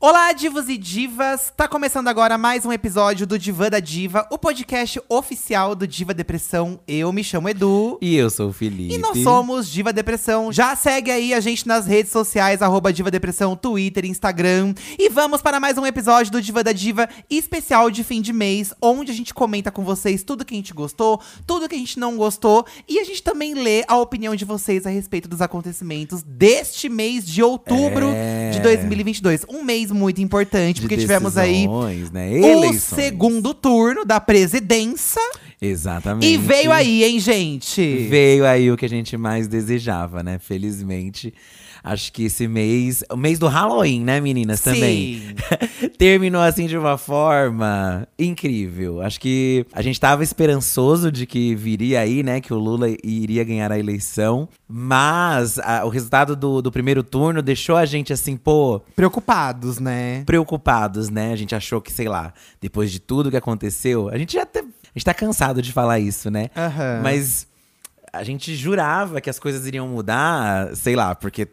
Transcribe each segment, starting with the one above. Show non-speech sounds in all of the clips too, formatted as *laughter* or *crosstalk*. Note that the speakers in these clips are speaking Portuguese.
Olá, divos e divas! Tá começando agora mais um episódio do Divã da Diva, o podcast oficial do Diva Depressão. Eu me chamo Edu. E eu sou o Felipe. E nós somos Diva Depressão. Já segue aí a gente nas redes sociais, arroba Diva Depressão, Twitter, Instagram. E vamos para mais um episódio do Diva da Diva especial de fim de mês, onde a gente comenta com vocês tudo que a gente gostou, tudo que a gente não gostou. E a gente também lê a opinião de vocês a respeito dos acontecimentos deste mês de outubro É. de 2022. Um mês muito importante, De porque tivemos aí né? o Eleições. segundo turno da presidência. Exatamente. E veio aí, hein, gente? Veio aí o que a gente mais desejava, né? Felizmente. Acho que esse mês. O mês do Halloween, né, meninas? Também. Sim. *laughs* Terminou assim de uma forma incrível. Acho que a gente tava esperançoso de que viria aí, né? Que o Lula iria ganhar a eleição. Mas a- o resultado do, do primeiro turno deixou a gente assim, pô, Preocupados, né? preocupados, né? A gente achou que, sei lá, depois de tudo que aconteceu, a gente já até. A gente tá cansado de falar isso, né? Aham. Mas a gente jurava que as coisas iriam mudar, sei lá, porque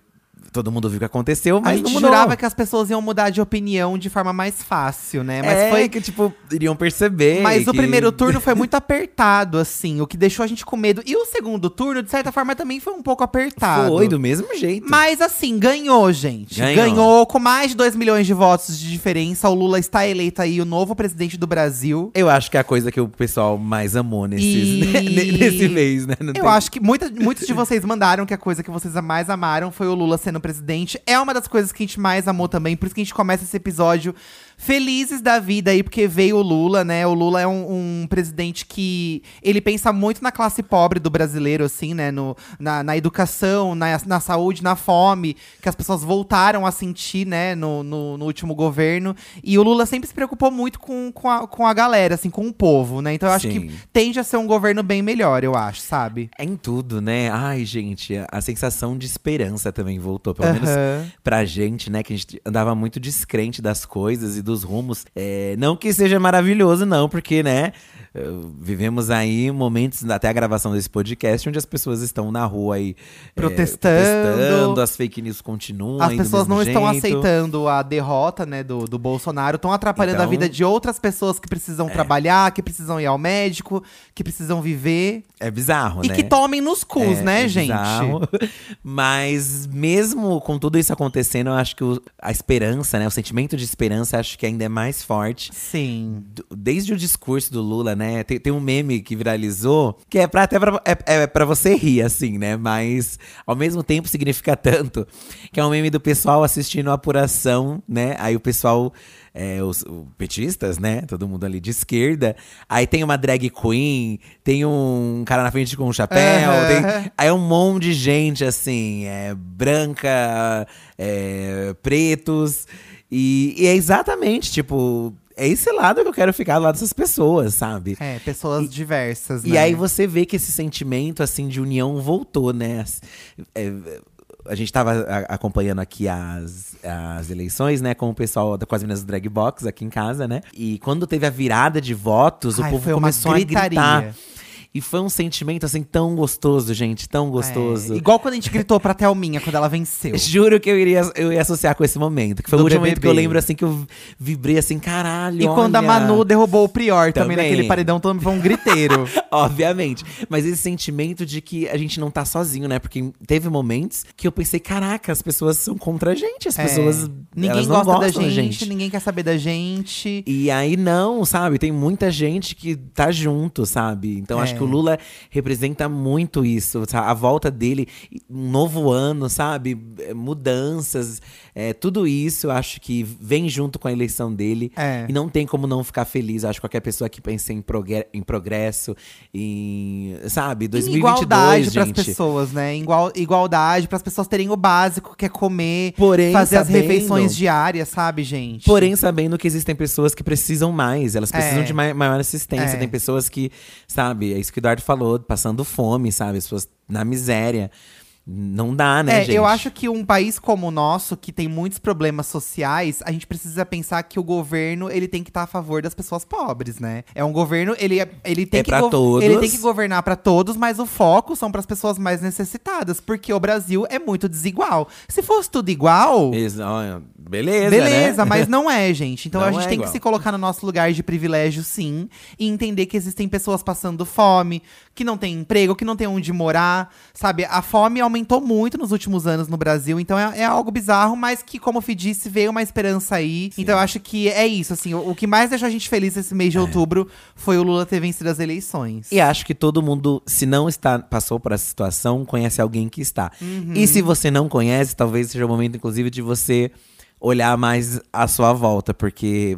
todo mundo viu o que aconteceu, A mas gente não mudou. jurava que as pessoas iam mudar de opinião de forma mais fácil, né? Mas é, foi. que, tipo, iriam perceber. Mas o que- primeiro *laughs* turno foi muito apertado, assim, o que deixou a gente com medo. E o segundo turno, de certa forma, também foi um pouco apertado. Foi do mesmo jeito. Mas assim, ganhou, gente. Ganhou. Ganhou com mais de 2 milhões de votos de diferença. O Lula está eleito aí o novo presidente do Brasil. Eu acho que é a coisa que o pessoal mais amou nesses, E- *laughs* nesse mês, né? Não Eu tem- acho que muita, muitos de vocês mandaram que a coisa que vocês mais amaram foi o Lula sendo presidente. É uma das coisas que a gente mais amou também. Por isso que a gente começa esse episódio felizes da vida aí, porque veio o Lula, né? O Lula é um, um presidente que ele pensa muito na classe pobre do brasileiro, assim, né? No, na, na educação, na, na saúde, na fome, que as pessoas voltaram a sentir, né, no, no, no último governo. E o Lula sempre se preocupou muito com, com, a, com a galera, assim, com o povo, né? Então eu acho Sim. que tende a ser um governo bem melhor, eu acho, sabe? É em tudo, né? Ai, gente, a, a sensação de esperança também voltou. Pelo menos Aham. pra gente, né? Que a gente andava muito descrente das coisas e dos rumos. É, não que seja maravilhoso, não, porque, né? Vivemos aí momentos, até a gravação desse podcast, onde as pessoas estão na rua aí eh, Protestando. protestando, as fake news continuam. As pessoas não estão jeito. aceitando a derrota, né, do, do Bolsonaro, estão atrapalhando a Então- vida de outras pessoas que precisam trabalhar, que precisam ir ao médico, que precisam viver. É bizarro, e né? que tomem nos cus, É, né, é gente? bizarro. *laughs* Mas mesmo com tudo isso acontecendo, eu acho que o- a esperança, né? O sentimento de esperança, acho que ainda é mais forte. Sim. Desde o discurso do Lula, né? Tem, tem um meme que viralizou, que é pra, até pra, é, é pra você rir, assim, né? Mas ao mesmo tempo significa *laughs* tanto. Que é um meme do pessoal assistindo a apuração, né? Aí o pessoal. é, os, os petistas, né? Todo mundo ali de esquerda. Aí tem uma drag queen, tem um cara na frente com um chapéu. Aham. tem- aí é um monte de gente, assim, é, branca, é, pretos. E, e é exatamente, tipo, é esse lado que eu quero ficar do lado dessas pessoas, sabe? É, pessoas diversas, E né? aí você vê que esse sentimento, assim, de união voltou, né? É, a gente tava a- acompanhando aqui as, as eleições, né? Com o pessoal, com as meninas do Drag Box aqui em casa, né? E quando teve a virada de votos, Ai, o povo foi uma começou a gritar. E foi um sentimento, assim, tão gostoso, gente. Tão gostoso. É, igual quando a gente gritou pra Thelminha quando ela venceu. *laughs* Juro que eu iria, eu ia associar com esse momento. Que foi Do o último momento que eu BBB. lembro, assim, que eu vibrei assim, caralho. E quando a olha. Manu derrubou o Prior também, Também. naquele paredão, também foi um griteiro. *laughs* Obviamente. Mas esse sentimento de que a gente não tá sozinho, né? Porque teve momentos que eu pensei, caraca, as pessoas são contra a gente. As É, pessoas. ninguém gosta da gostam gente, ninguém quer saber da gente. E aí não, sabe? Tem muita gente que tá junto, sabe? Então É. acho que o Lula representa muito isso, a volta dele, um novo ano, sabe? É, Mudanças, é, tudo isso eu acho que vem junto com a eleição dele. É. E não tem como não ficar feliz. Eu acho que qualquer pessoa que pensa em, progre- em progresso, em, sabe? 2022, igualdade pras gente. pessoas, né? Igual, igualdade para as pessoas terem o básico, que é comer, Porém, fazer as sabendo- refeições diárias, sabe, gente? Porém, sabendo que existem pessoas que precisam mais, elas precisam É. de mai- maior assistência. É. Tem pessoas que, sabe, é isso que o Eduardo falou, passando fome, sabe? As pessoas na miséria. Não dá, né, é, gente? eu acho que um país como o nosso, que tem muitos problemas sociais, a gente precisa pensar que o governo ele tem que estar a favor das pessoas pobres, né? É um governo, ele, é- ele tem É que pra todos. ele tem que governar para todos, mas o foco são para as pessoas mais necessitadas, porque o Brasil é muito desigual. Se fosse tudo igual, olha, beleza. Beleza, né? mas não é, gente. *laughs* Então Não a gente é tem igual. que se colocar no nosso lugar de privilégio, sim, e entender que existem pessoas passando fome, que não tem emprego, que não tem onde morar, sabe? A fome aumentou muito nos últimos anos no Brasil, então é, é algo bizarro, mas que, como o Fih disse, veio uma esperança aí. Então eu acho que é isso, assim. O, o que mais deixou a gente feliz esse mês de outubro foi o Lula ter vencido as eleições. É. E acho que todo mundo, se não está, passou por essa situação, conhece alguém que está. Uhum. E se você não conhece, talvez seja o momento, inclusive, de você olhar mais à sua volta, porque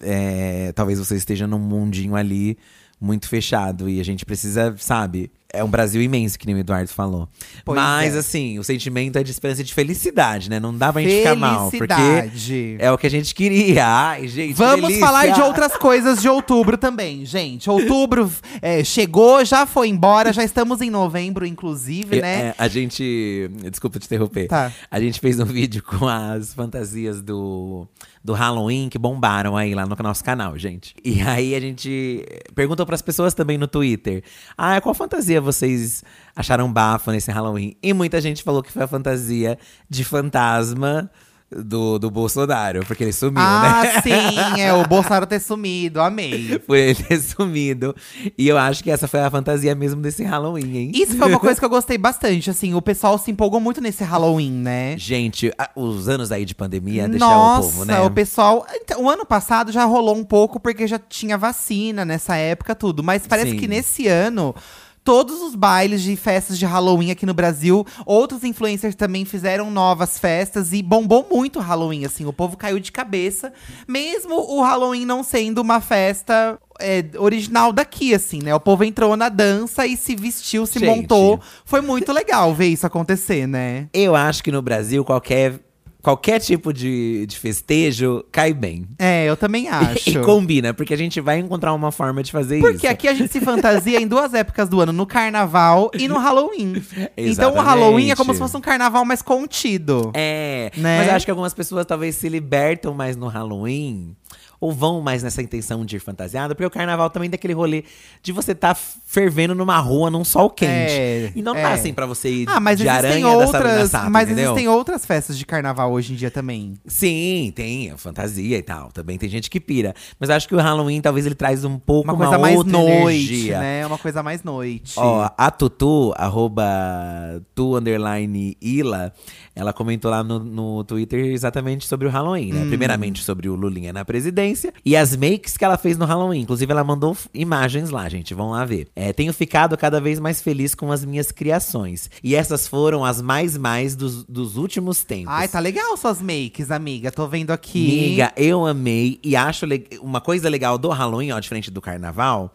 é, talvez você esteja num mundinho ali muito fechado e a gente precisa, sabe? É um Brasil imenso, que nem o Eduardo falou. Pois Mas, é. assim, o sentimento é de esperança e de felicidade, né? Não dá pra gente ficar mal, porque é o que a gente queria. *laughs* Ai, gente, Vamos delícia! falar de outras coisas de outubro também, gente. Outubro é, chegou, já foi embora, já estamos em novembro, inclusive, Eu- né? é, a gente. Desculpa te interromper. Tá. A gente fez um vídeo com as fantasias do, do Halloween que bombaram aí lá no nosso canal, gente. E aí a gente perguntou pras pessoas também no Twitter: Ah, qual fantasia vocês acharam bafo nesse Halloween? E muita gente falou que foi a fantasia de fantasma. Do, do Bolsonaro, porque ele sumiu, ah, né? *laughs* sim, é o Bolsonaro ter sumido, amei. *laughs* Por ele ter sumido. E eu acho que essa foi a fantasia mesmo desse Halloween, hein? Isso foi uma *laughs* coisa que eu gostei bastante, assim, o pessoal se empolgou muito nesse Halloween, né? Gente, a- os anos aí de pandemia deixaram Nossa, o povo, né? o pessoal. Então, o ano passado já rolou um pouco porque já tinha vacina nessa época, tudo. Mas parece Sim. que nesse ano. Todos os bailes de festas de Halloween aqui no Brasil, outros influencers também fizeram novas festas e bombou muito o Halloween, assim, o povo caiu de cabeça, mesmo o Halloween não sendo uma festa é, original daqui, assim, né? O povo entrou na dança e se vestiu, se Gente. montou. Foi muito legal ver isso acontecer, né? Eu acho que no Brasil, qualquer, qualquer tipo de, de festejo cai bem. É, eu também *laughs* acho. E combina, porque a gente vai encontrar uma forma de fazer Porque isso. aqui a gente se fantasia em duas épocas do ano, no carnaval e no Halloween. *laughs* Então o. Halloween é como se fosse um carnaval mais contido. É, Né? mas eu acho que algumas pessoas talvez se libertam mais no Halloween. Ou vão mais nessa intenção de ir fantasiada, porque o carnaval também tem aquele rolê de você tá fervendo numa rua num sol quente. É, e não é. tá assim pra você ir Ah, mas de aranha da outras, Sato, mas entendeu? existem outras festas de carnaval hoje em dia também. Sim, tem a fantasia e tal. Também tem gente que pira. Mas acho que o Halloween talvez ele traz um pouco Uma coisa mais outra noite, energia. né? Uma coisa mais noite. Ó, a Tutu, arroba tu underline Ila, ela comentou lá no, no Twitter exatamente sobre o Halloween, Hum. né? Primeiramente sobre o Lulinha na presidência e as makes que ela fez no Halloween. Inclusive, ela mandou imagens lá, gente. Vão lá ver. É, tenho ficado cada vez mais feliz com as minhas criações. E essas foram as mais mais dos, dos últimos tempos. Ai, tá legal suas makes, amiga. Tô vendo aqui. Amiga, eu amei e acho le- uma coisa legal do Halloween, ó, diferente do carnaval,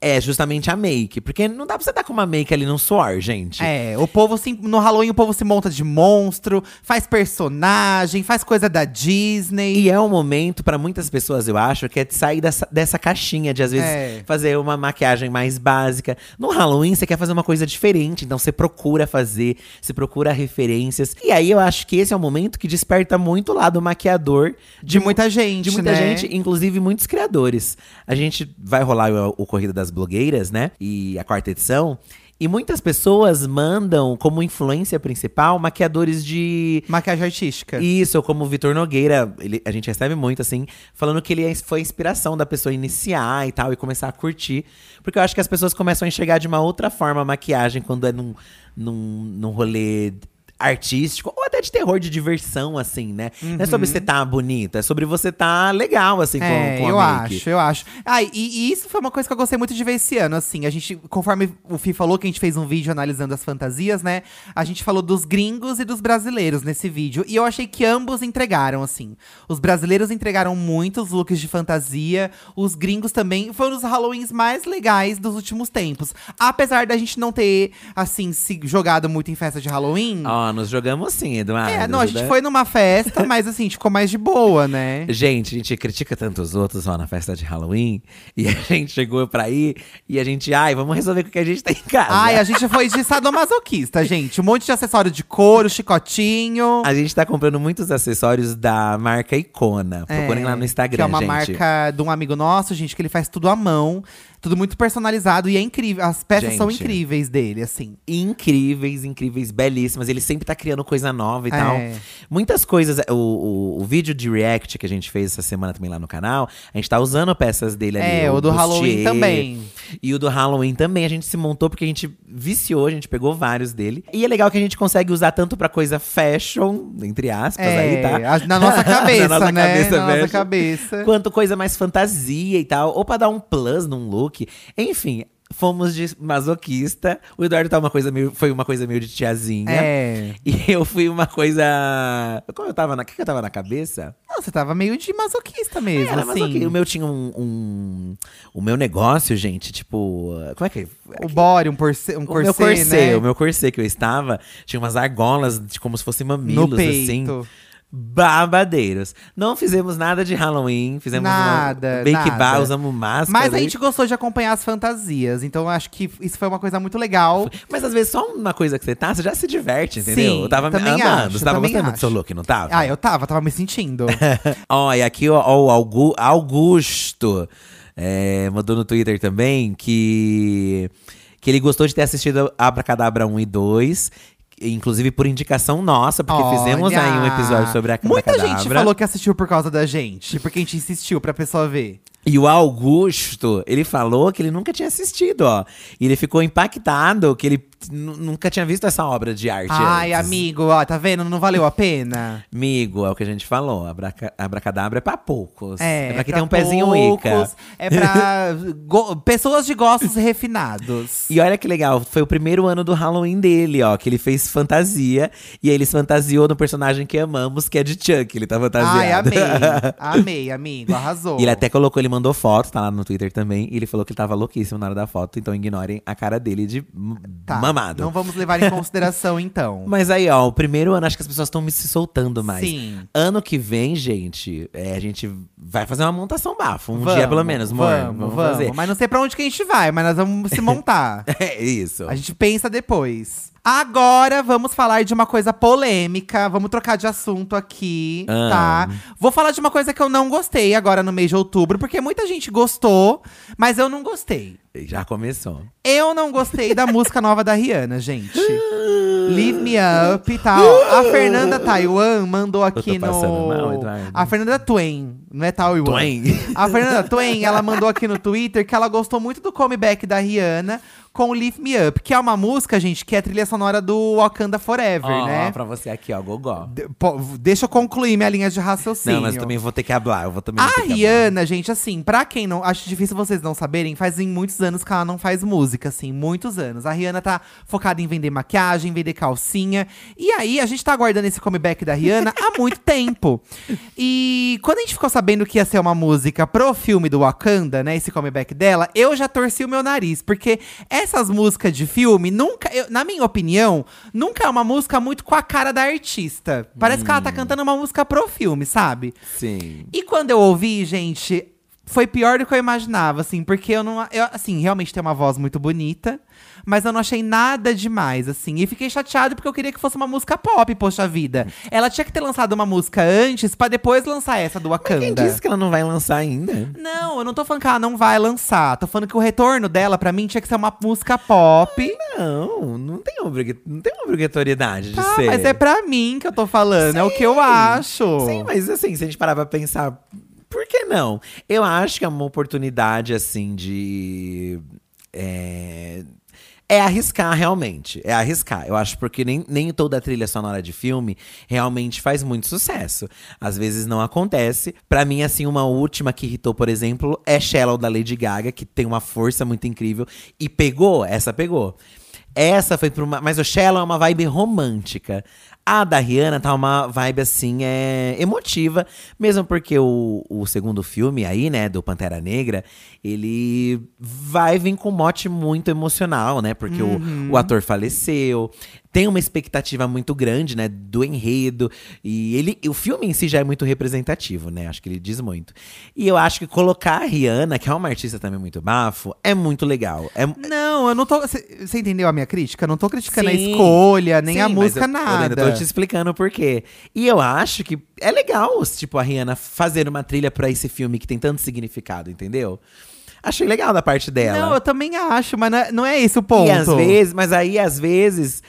é justamente a make. Porque não dá pra você dar com uma make ali num suor, gente. É, o povo se, no Halloween o povo se monta de monstro, faz personagem, faz coisa da Disney. E é um momento pra muitas pessoas, eu acho, que é de sair dessa, dessa caixinha de às vezes É. fazer uma maquiagem mais básica. No Halloween você quer fazer uma coisa diferente, então você procura fazer, você procura referências. E aí eu acho que esse é um momento que desperta muito lá do maquiador de muita gente, de muita né? gente, inclusive muitos criadores. A gente vai rolar o, o Corrida das Blogueiras, né? E a quarta edição. E muitas pessoas mandam como influência principal maquiadores de. Maquiagem artística. Isso, como o Vitor Nogueira, ele- a gente recebe muito, assim, falando que ele é- foi a inspiração da pessoa iniciar e tal, e começar a curtir. Porque eu acho que as pessoas começam a enxergar de uma outra forma a maquiagem quando é num, num, num rolê artístico, ou até de terror, de diversão, assim, né? Não é sobre você tá bonita, é sobre você tá legal, assim, com, É, com a eu make. acho, eu acho. Ah, e, e isso foi uma coisa que eu gostei muito de ver esse ano, assim. A gente, conforme o Fih falou que a gente fez um vídeo analisando as fantasias, né? A gente falou dos gringos e dos brasileiros nesse vídeo. E eu achei que ambos entregaram, assim. Os brasileiros entregaram muitos looks de fantasia. Os gringos também foram os Halloweens mais legais dos últimos tempos. Apesar da gente não ter, assim, se jogado muito em festa de Halloween. Ó, nos jogamos sim, Eduardo. é, não, a gente né? foi numa festa, mas assim, a gente ficou mais de boa, né? *laughs* Gente, a gente critica tanto os outros ó, na festa de Halloween. E a *laughs* gente chegou pra ir e a gente, ai, vamos resolver o que a gente tem em casa. Ai, a gente foi de sadomasoquista, *laughs* gente. Um monte de acessório de couro, chicotinho. A gente tá comprando muitos acessórios da marca Icona. Procurem É, lá no Instagram, Que é uma gente. marca de um amigo nosso, gente, que ele faz tudo à mão. Tudo muito personalizado e é incrível. As peças são Gente. incríveis dele, assim. Incríveis, incríveis, belíssimas. Eles sempre tá criando coisa nova e tal. É. Muitas coisas. O, o, o vídeo de react que a gente fez essa semana também lá no canal, a gente tá usando peças dele ali. É, o do Halloween também. E o do Halloween também. A gente se montou porque a gente viciou, a gente pegou vários dele. E é legal que a gente consegue usar tanto pra coisa fashion, entre aspas, aí, tá? É, na nossa *laughs* cabeça, Na nossa né? cabeça, na nossa fashion. cabeça. Quanto coisa mais fantasia e tal, ou pra dar um plus num look. Enfim, fomos de masoquista. O Eduardo tá uma coisa meio, foi uma coisa meio de tiazinha. É. E eu fui uma coisa. Como eu tava na. O que que eu tava na cabeça? Não, você tava meio de masoquista mesmo, Era assim. masoquista. O meu tinha um, um- O meu negócio, gente, tipo. Como é que. O body, um, porce, um O corset, meu corset, né? o meu corset que eu estava, tinha umas argolas de como se fossem mamilos, No peito. assim. Babadeiros. Não fizemos nada de Halloween, fizemos Nada, bake nada. bar, usamos máscara. Mas a gente gostou de acompanhar as fantasias, então eu acho que isso foi uma coisa muito legal. Mas às vezes só uma coisa que você tá, você já se diverte, entendeu? Sim, eu tava me amando. acho, você tava gostando do acho. seu look, não tava? Ah, eu tava, tava me sentindo. *laughs* Ó, e aqui ó, o Augu- Augusto é, mandou no Twitter também que, que ele gostou de ter assistido Abracadabra 1 e 2. Inclusive por indicação nossa, porque fizemos Olha, aí um episódio sobre a Muita Abracadabra. gente falou que assistiu por causa da gente, porque a gente insistiu pra pessoa ver. E o Augusto, ele falou que ele nunca tinha assistido, ó. E ele ficou impactado que ele nunca tinha visto essa obra de arte. Ai, antes. amigo, ó, tá vendo? Não valeu a pena? Amigo, é o que a gente falou. Abraca, abracadabra é pra poucos. É, pra quem pra tem um pezinho poucos, Ica. É pra *laughs* pessoas de gostos refinados. E olha que legal, foi o primeiro ano do Halloween dele, ó. Que ele fez fantasia. E aí ele se fantasiou no personagem que amamos, que é de Chuck. Ele tá fantasiado. Ai, amei. *laughs* Amei, amigo. Arrasou. E ele até colocou, ele mandou foto, tá lá no Twitter também. E ele falou que ele tava louquíssimo na hora da foto. Então ignorem a cara dele de Tá, mamado. Não vamos levar em consideração, então. *laughs* Mas aí, ó, o primeiro ano acho que as pessoas estão se soltando mais. Sim. Ano que vem, gente, é, a gente vai fazer uma montação bafo. Um Vamos, dia pelo menos, amor. Vamos, Vamos, vamos. fazer. Mas não sei pra onde que a gente vai, mas nós vamos se montar. *laughs* É isso. A gente pensa depois. Agora vamos falar de uma coisa polêmica. Vamos trocar de assunto aqui, Ah. tá? Vou falar de uma coisa que eu não gostei agora no mês de outubro, porque muita gente gostou, mas eu não gostei. Já começou. Eu não gostei da *laughs* música nova da Rihanna, gente. *gasps* Leave Me Up e tal. A Fernanda Taiwan mandou aqui no. mal, a Fernanda Twain, não é Taiwan. Twain. A Fernanda Twain, ela mandou aqui no Twitter que ela gostou muito do comeback da Rihanna com Lift Me Up, que é uma música, gente, que é a trilha sonora do Wakanda Forever, Ó, né? ó, pra você aqui, ó, gogó. De- pô, deixa eu concluir minha linha de raciocínio. Não, mas eu também vou ter que hablar. Eu vou também A. Rihanna, gente, assim, pra quem não. Acho difícil vocês não saberem, fazem muitos anos que ela não faz música, assim, muitos anos. A Rihanna tá focada em vender maquiagem, vender calcinha. E aí, a gente tá aguardando esse comeback da Rihanna há muito *laughs* tempo. E quando a gente ficou sabendo que ia ser uma música pro filme do Wakanda, né, esse comeback dela, eu já torci o meu nariz. Porque essas músicas de filme, nunca, eu- na minha opinião, nunca é uma música muito com a cara da artista. Parece que ela tá cantando uma música pro filme, sabe? Sim. E quando eu ouvi, gente, foi pior do que eu imaginava, assim, porque eu não. Eu, assim, realmente tem uma voz muito bonita, mas eu não achei nada demais, assim. E fiquei chateado porque eu queria que fosse uma música pop, poxa vida. Ela tinha que ter lançado uma música antes pra depois lançar essa do Wakanda. Quem disse que ela não vai lançar ainda? Não, eu não tô falando que ela não vai lançar. Tô falando que o retorno dela, pra mim, tinha que ser uma música pop. Não, não tem, obriga não tem obrigatoriedade de Tá, ser. mas é pra mim que eu tô falando, é o que eu acho. Sim, mas assim, se a gente parar pra pensar, por que não? Eu acho que é uma oportunidade, assim, de. É, é arriscar realmente. É arriscar. Eu acho porque nem, nem toda trilha sonora de filme realmente faz muito sucesso. Às vezes não acontece. Pra mim, assim, uma última que irritou, por exemplo, é Shallow da Lady Gaga, que tem uma força muito incrível. E pegou, essa pegou. Essa foi pra uma. Mas o Shallow é uma vibe romântica. A da Rihanna tá uma vibe assim, é emotiva, mesmo porque o, o segundo filme aí, né, do Pantera Negra, ele vai vir com um mote muito emocional, né? Porque o, o ator faleceu, tem uma expectativa muito grande, né, do enredo, e ele, o filme em si já é muito representativo, né? Acho que ele diz muito. E eu acho que colocar a Rihanna, que é uma artista também muito bafo, é muito legal. É, Não, eu não tô. Você entendeu a minha crítica? Eu não tô criticando a Sim. escolha, nem Sim, a música, eu- Eu nada. ainda tô te explicando por quê. E eu acho que é legal, tipo, a Rihanna fazer uma trilha pra esse filme que tem tanto significado, entendeu? Achei legal da parte dela. Não, eu também acho, mas não é, não é esse o ponto. E às vezes, mas aí às vezes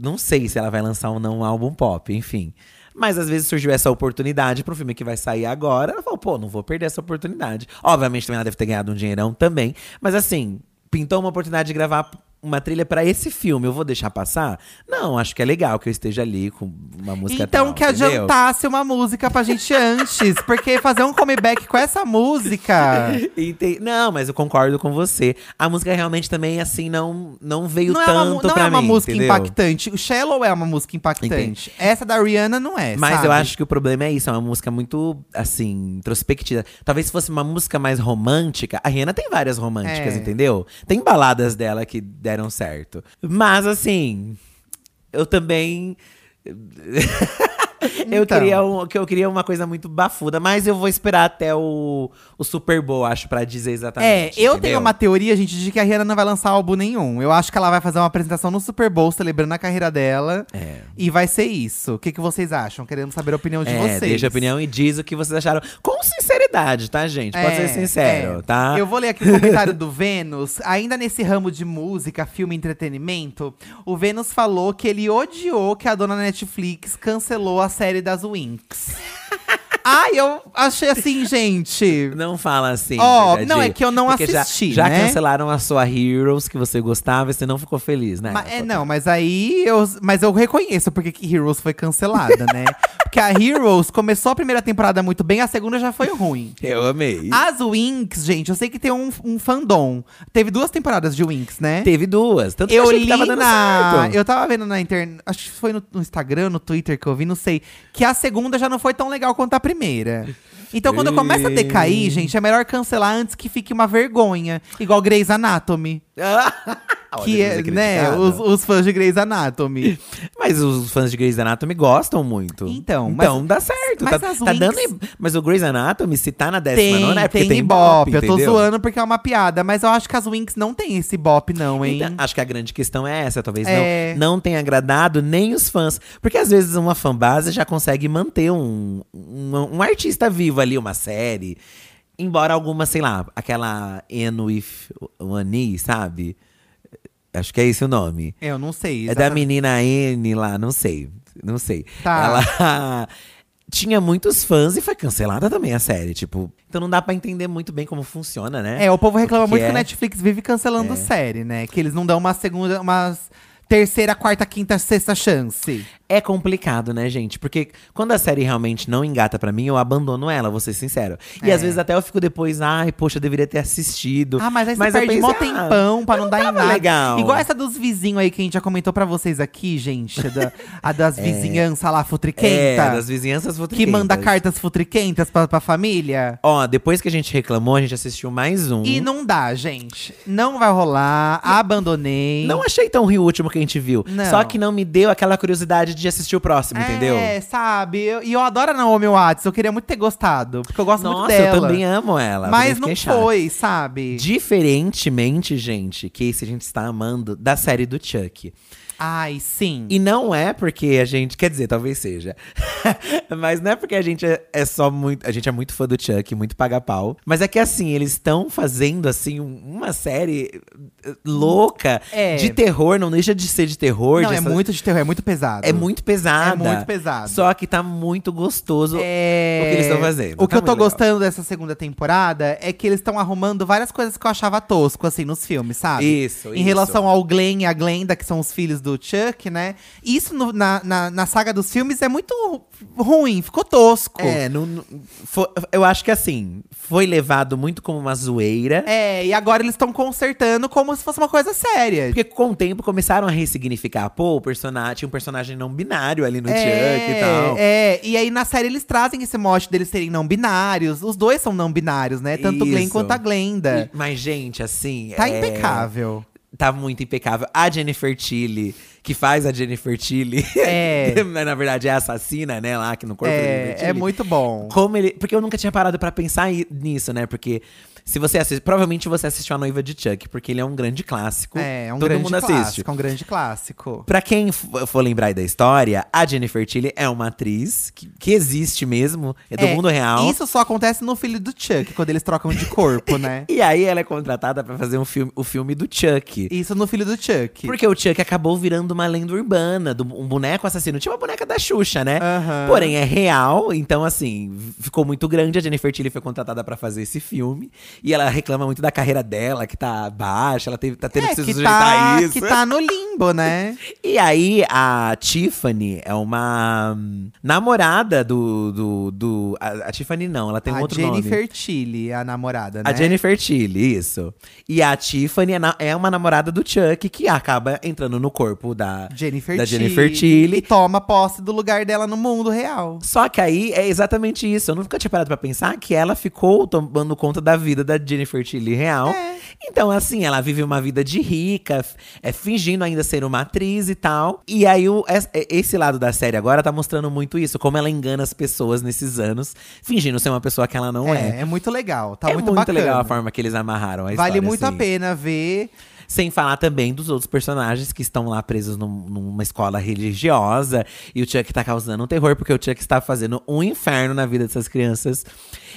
não sei se ela vai lançar ou não um álbum pop, enfim. Mas às vezes surgiu essa oportunidade para um filme que vai sair agora. Ela falou, pô, não vou perder essa oportunidade. Obviamente também ela deve ter ganhado um dinheirão também. Mas assim, pintou uma oportunidade de gravar uma trilha para esse filme, eu vou deixar passar? Não, acho que é legal que eu esteja ali com uma música Então tal, que entendeu? adiantasse uma música pra gente antes. *laughs* porque fazer um comeback com essa música. Ente- Não, mas eu concordo com você. A música realmente também, assim, não, não veio Não é uma, tanto não pra é uma mim, música entendeu? impactante. O Shallow é uma música impactante. Essa da Rihanna não é. Mas sabe? eu acho que o problema é isso, é uma música muito, assim, introspectiva. Talvez se fosse uma música mais romântica. A Rihanna tem várias românticas, É. entendeu? Tem baladas dela que deram certo. Mas, assim, eu também. *laughs* eu, Então. queria um, que eu queria uma coisa muito bafuda, mas eu vou esperar até o, o Super Bowl, acho, pra dizer É, exatamente. eu entendeu? tenho uma teoria, gente, de que a Rihanna não vai lançar álbum nenhum. Eu acho que ela vai fazer uma apresentação no Super Bowl, celebrando a carreira dela. É. E vai ser isso. O que, que vocês acham? Queremos saber a opinião de É, vocês. deixa a opinião e diz o que vocês acharam. Com sinceridade, tá, gente? Pode É, ser sincero, é. tá? Eu vou ler aqui o comentário do Vênus. Ainda nesse ramo de música, filme e entretenimento, o Vênus falou que ele odiou que a dona Netflix cancelou a série das Winx. *laughs* Ai, eu achei assim, gente. Não fala assim. Ó, Gadi, não, é que eu não porque já- assisti, Já, né? cancelaram a sua Heroes que você gostava e você não ficou feliz, né? Ma- é, não, mas aí eu, mas eu reconheço porque que Heroes foi cancelada, né? *laughs* Porque a Heroes começou a primeira temporada muito bem, a segunda já foi ruim. Eu amei. As Winx, gente, eu sei que tem um, um fandom. Teve duas temporadas de Winx, né? Teve duas. Tanto que eu Eu achei li que tava dando na. certo. Eu tava vendo na internet. Acho que foi no, no Instagram, no Twitter que eu vi, não sei. Que a segunda já não foi tão legal quanto a primeira. Então, quando começa a decair, gente, é melhor cancelar antes que fique uma vergonha. Igual Grey's Anatomy. *laughs* Que é, né, os, os fãs de Grey's Anatomy. Mas os fãs de Grey's Anatomy gostam muito. Então, então mas- dá certo. mas tá, tá dando. Mas o Grey's Anatomy, se tá na décima nona, é porque tem, tem, ibope. Eu tô entendeu? zoando porque é uma piada. Mas eu acho que as Winx não tem esse bop, não, hein? Então, acho que a grande questão é essa, talvez É. não, não tenha agradado nem os fãs. Porque às vezes uma fanbase já consegue manter um, um, um artista vivo ali, uma série. Embora alguma, sei lá, aquela N with One sabe? Acho que é esse o nome. Eu não sei. É da exatamente. menina N lá, não sei. Não sei. Tá. Ela *laughs* tinha muitos fãs e foi cancelada também a série, tipo. Então não dá pra entender muito bem como funciona, né? É, o povo reclama que muito que é. o Netflix vive cancelando série, né? Que eles não dão uma segunda, uma terceira, quarta, quinta, sexta chance. É complicado, né, gente? Porque quando a série realmente não engata pra mim, eu abandono ela, vou ser sincero. E É. às vezes até eu fico depois, ai, poxa, eu deveria ter assistido. Ah, mas aí você eu perde mó ah, tempão pra não, dar em nada. legal. Igual essa dos vizinhos aí que a gente já comentou pra vocês aqui, gente. da- a das *laughs* vizinhanças lá, futriquenta. É, das vizinhanças que futriquentas. manda cartas futriquentas pra, pra família. Ó, depois que a gente reclamou, a gente assistiu mais um. E não dá, gente. Não vai rolar. Abandonei. Não achei tão ruim o último que a gente viu. Não. Só que não me deu aquela curiosidade de assistir o próximo, entendeu? É, sabe? Eu- E eu, adoro a Naomi Watts. Eu queria muito ter gostado. Porque eu gosto muito Nossa, dela. eu também amo ela. Mas não chato. foi, sabe? Diferentemente, gente, que esse a gente está amando da série do Chuck. Ai, sim. E não é porque a gente. Quer dizer, talvez seja. *laughs* mas não é porque a gente é, é só muito. A gente é muito fã do Chuck, muito paga-pau. Mas é que assim, eles estão fazendo assim um- uma série eh, louca É. de terror, não deixa de ser de terror. Não, de é essa- muito de terror, é muito pesado. É muito pesada. É muito pesado. Só que tá muito gostoso É, o que eles estão fazendo. O que Tá eu tô legal. gostando dessa segunda temporada é que eles estão arrumando várias coisas que eu achava tosco, assim, nos filmes, sabe? Isso, Em isso. relação ao Glenn e a Glenda, que são os filhos do Chuck, né? Isso no- na, na, na saga dos filmes é muito ruim, ficou tosco. É, não- não- fo- eu acho que assim, foi levado muito como uma zoeira. É, e agora eles estão consertando como se fosse uma coisa séria. Porque com o tempo começaram a ressignificar. Pô, o personagem, tinha um personagem não binário ali no Chuck e tal. É, e aí na série eles trazem esse mote deles serem não binários. Os dois são não binários, né? Tanto o Glenn quanto a Glenda. Mas, gente, assim. Tá é, impecável. Tá muito impecável. A Jennifer Tilly, que faz a Jennifer Tilly. É. *laughs* na verdade, é assassina, né? Lá que no corpo da Jennifer É, Tilly. é muito bom. Como ele. Porque eu nunca tinha parado pra pensar nisso, né? Porque Se você assiste, provavelmente você assistiu A Noiva de Chuck, porque ele é um grande clássico. É, é um Todo grande mundo assiste. clássico, é um grande clássico. Pra quem for lembrar aí da história, a Jennifer Tilly é uma atriz que, que existe mesmo, é do É, mundo real. Isso só acontece no filho do Chuck, quando eles trocam de corpo, né? *laughs* E aí ela é contratada pra fazer um filme, o filme do Chuck. Isso no filho do Chuck. Porque o Chuck acabou virando uma lenda urbana, do, um boneco assassino. Tipo a boneca da Xuxa, né? Aham. Porém, é real, então assim, ficou muito grande. A Jennifer Tilly foi contratada pra fazer esse filme. E ela reclama muito da carreira dela, que tá baixa, ela teve, tá tendo é, que se sujeitar tá, a isso. que tá no limbo, né? *laughs* E aí, a Tiffany é uma hum, namorada do. do, do a, a Tiffany não, ela tem um a outro Jennifer nome. Tilly, a namorada, né? A Jennifer Tilly, isso. E a Tiffany é, na- é uma namorada do Chuck que acaba entrando no corpo da Jennifer da. Jennifer Tilly. E toma posse do lugar dela no mundo real. Só que aí é exatamente isso. Eu nunca tinha parado pra pensar que ela ficou tomando conta da vida da Jennifer Tilly real. É. Então, assim, ela vive uma vida de rica, é, fingindo ainda ser uma atriz e tal. E aí, o, es- é- esse lado da série agora tá mostrando muito isso, como ela engana as pessoas nesses anos, fingindo ser uma pessoa que ela não é. É, é muito legal. Tá é muito, muito, bacana. legal a forma que eles amarraram a Vale história, muito a assim. pena ver. Sem falar também dos outros personagens que estão lá presos num- numa escola religiosa. E o Chuck tá causando um terror, porque o Chuck está fazendo um inferno na vida dessas crianças.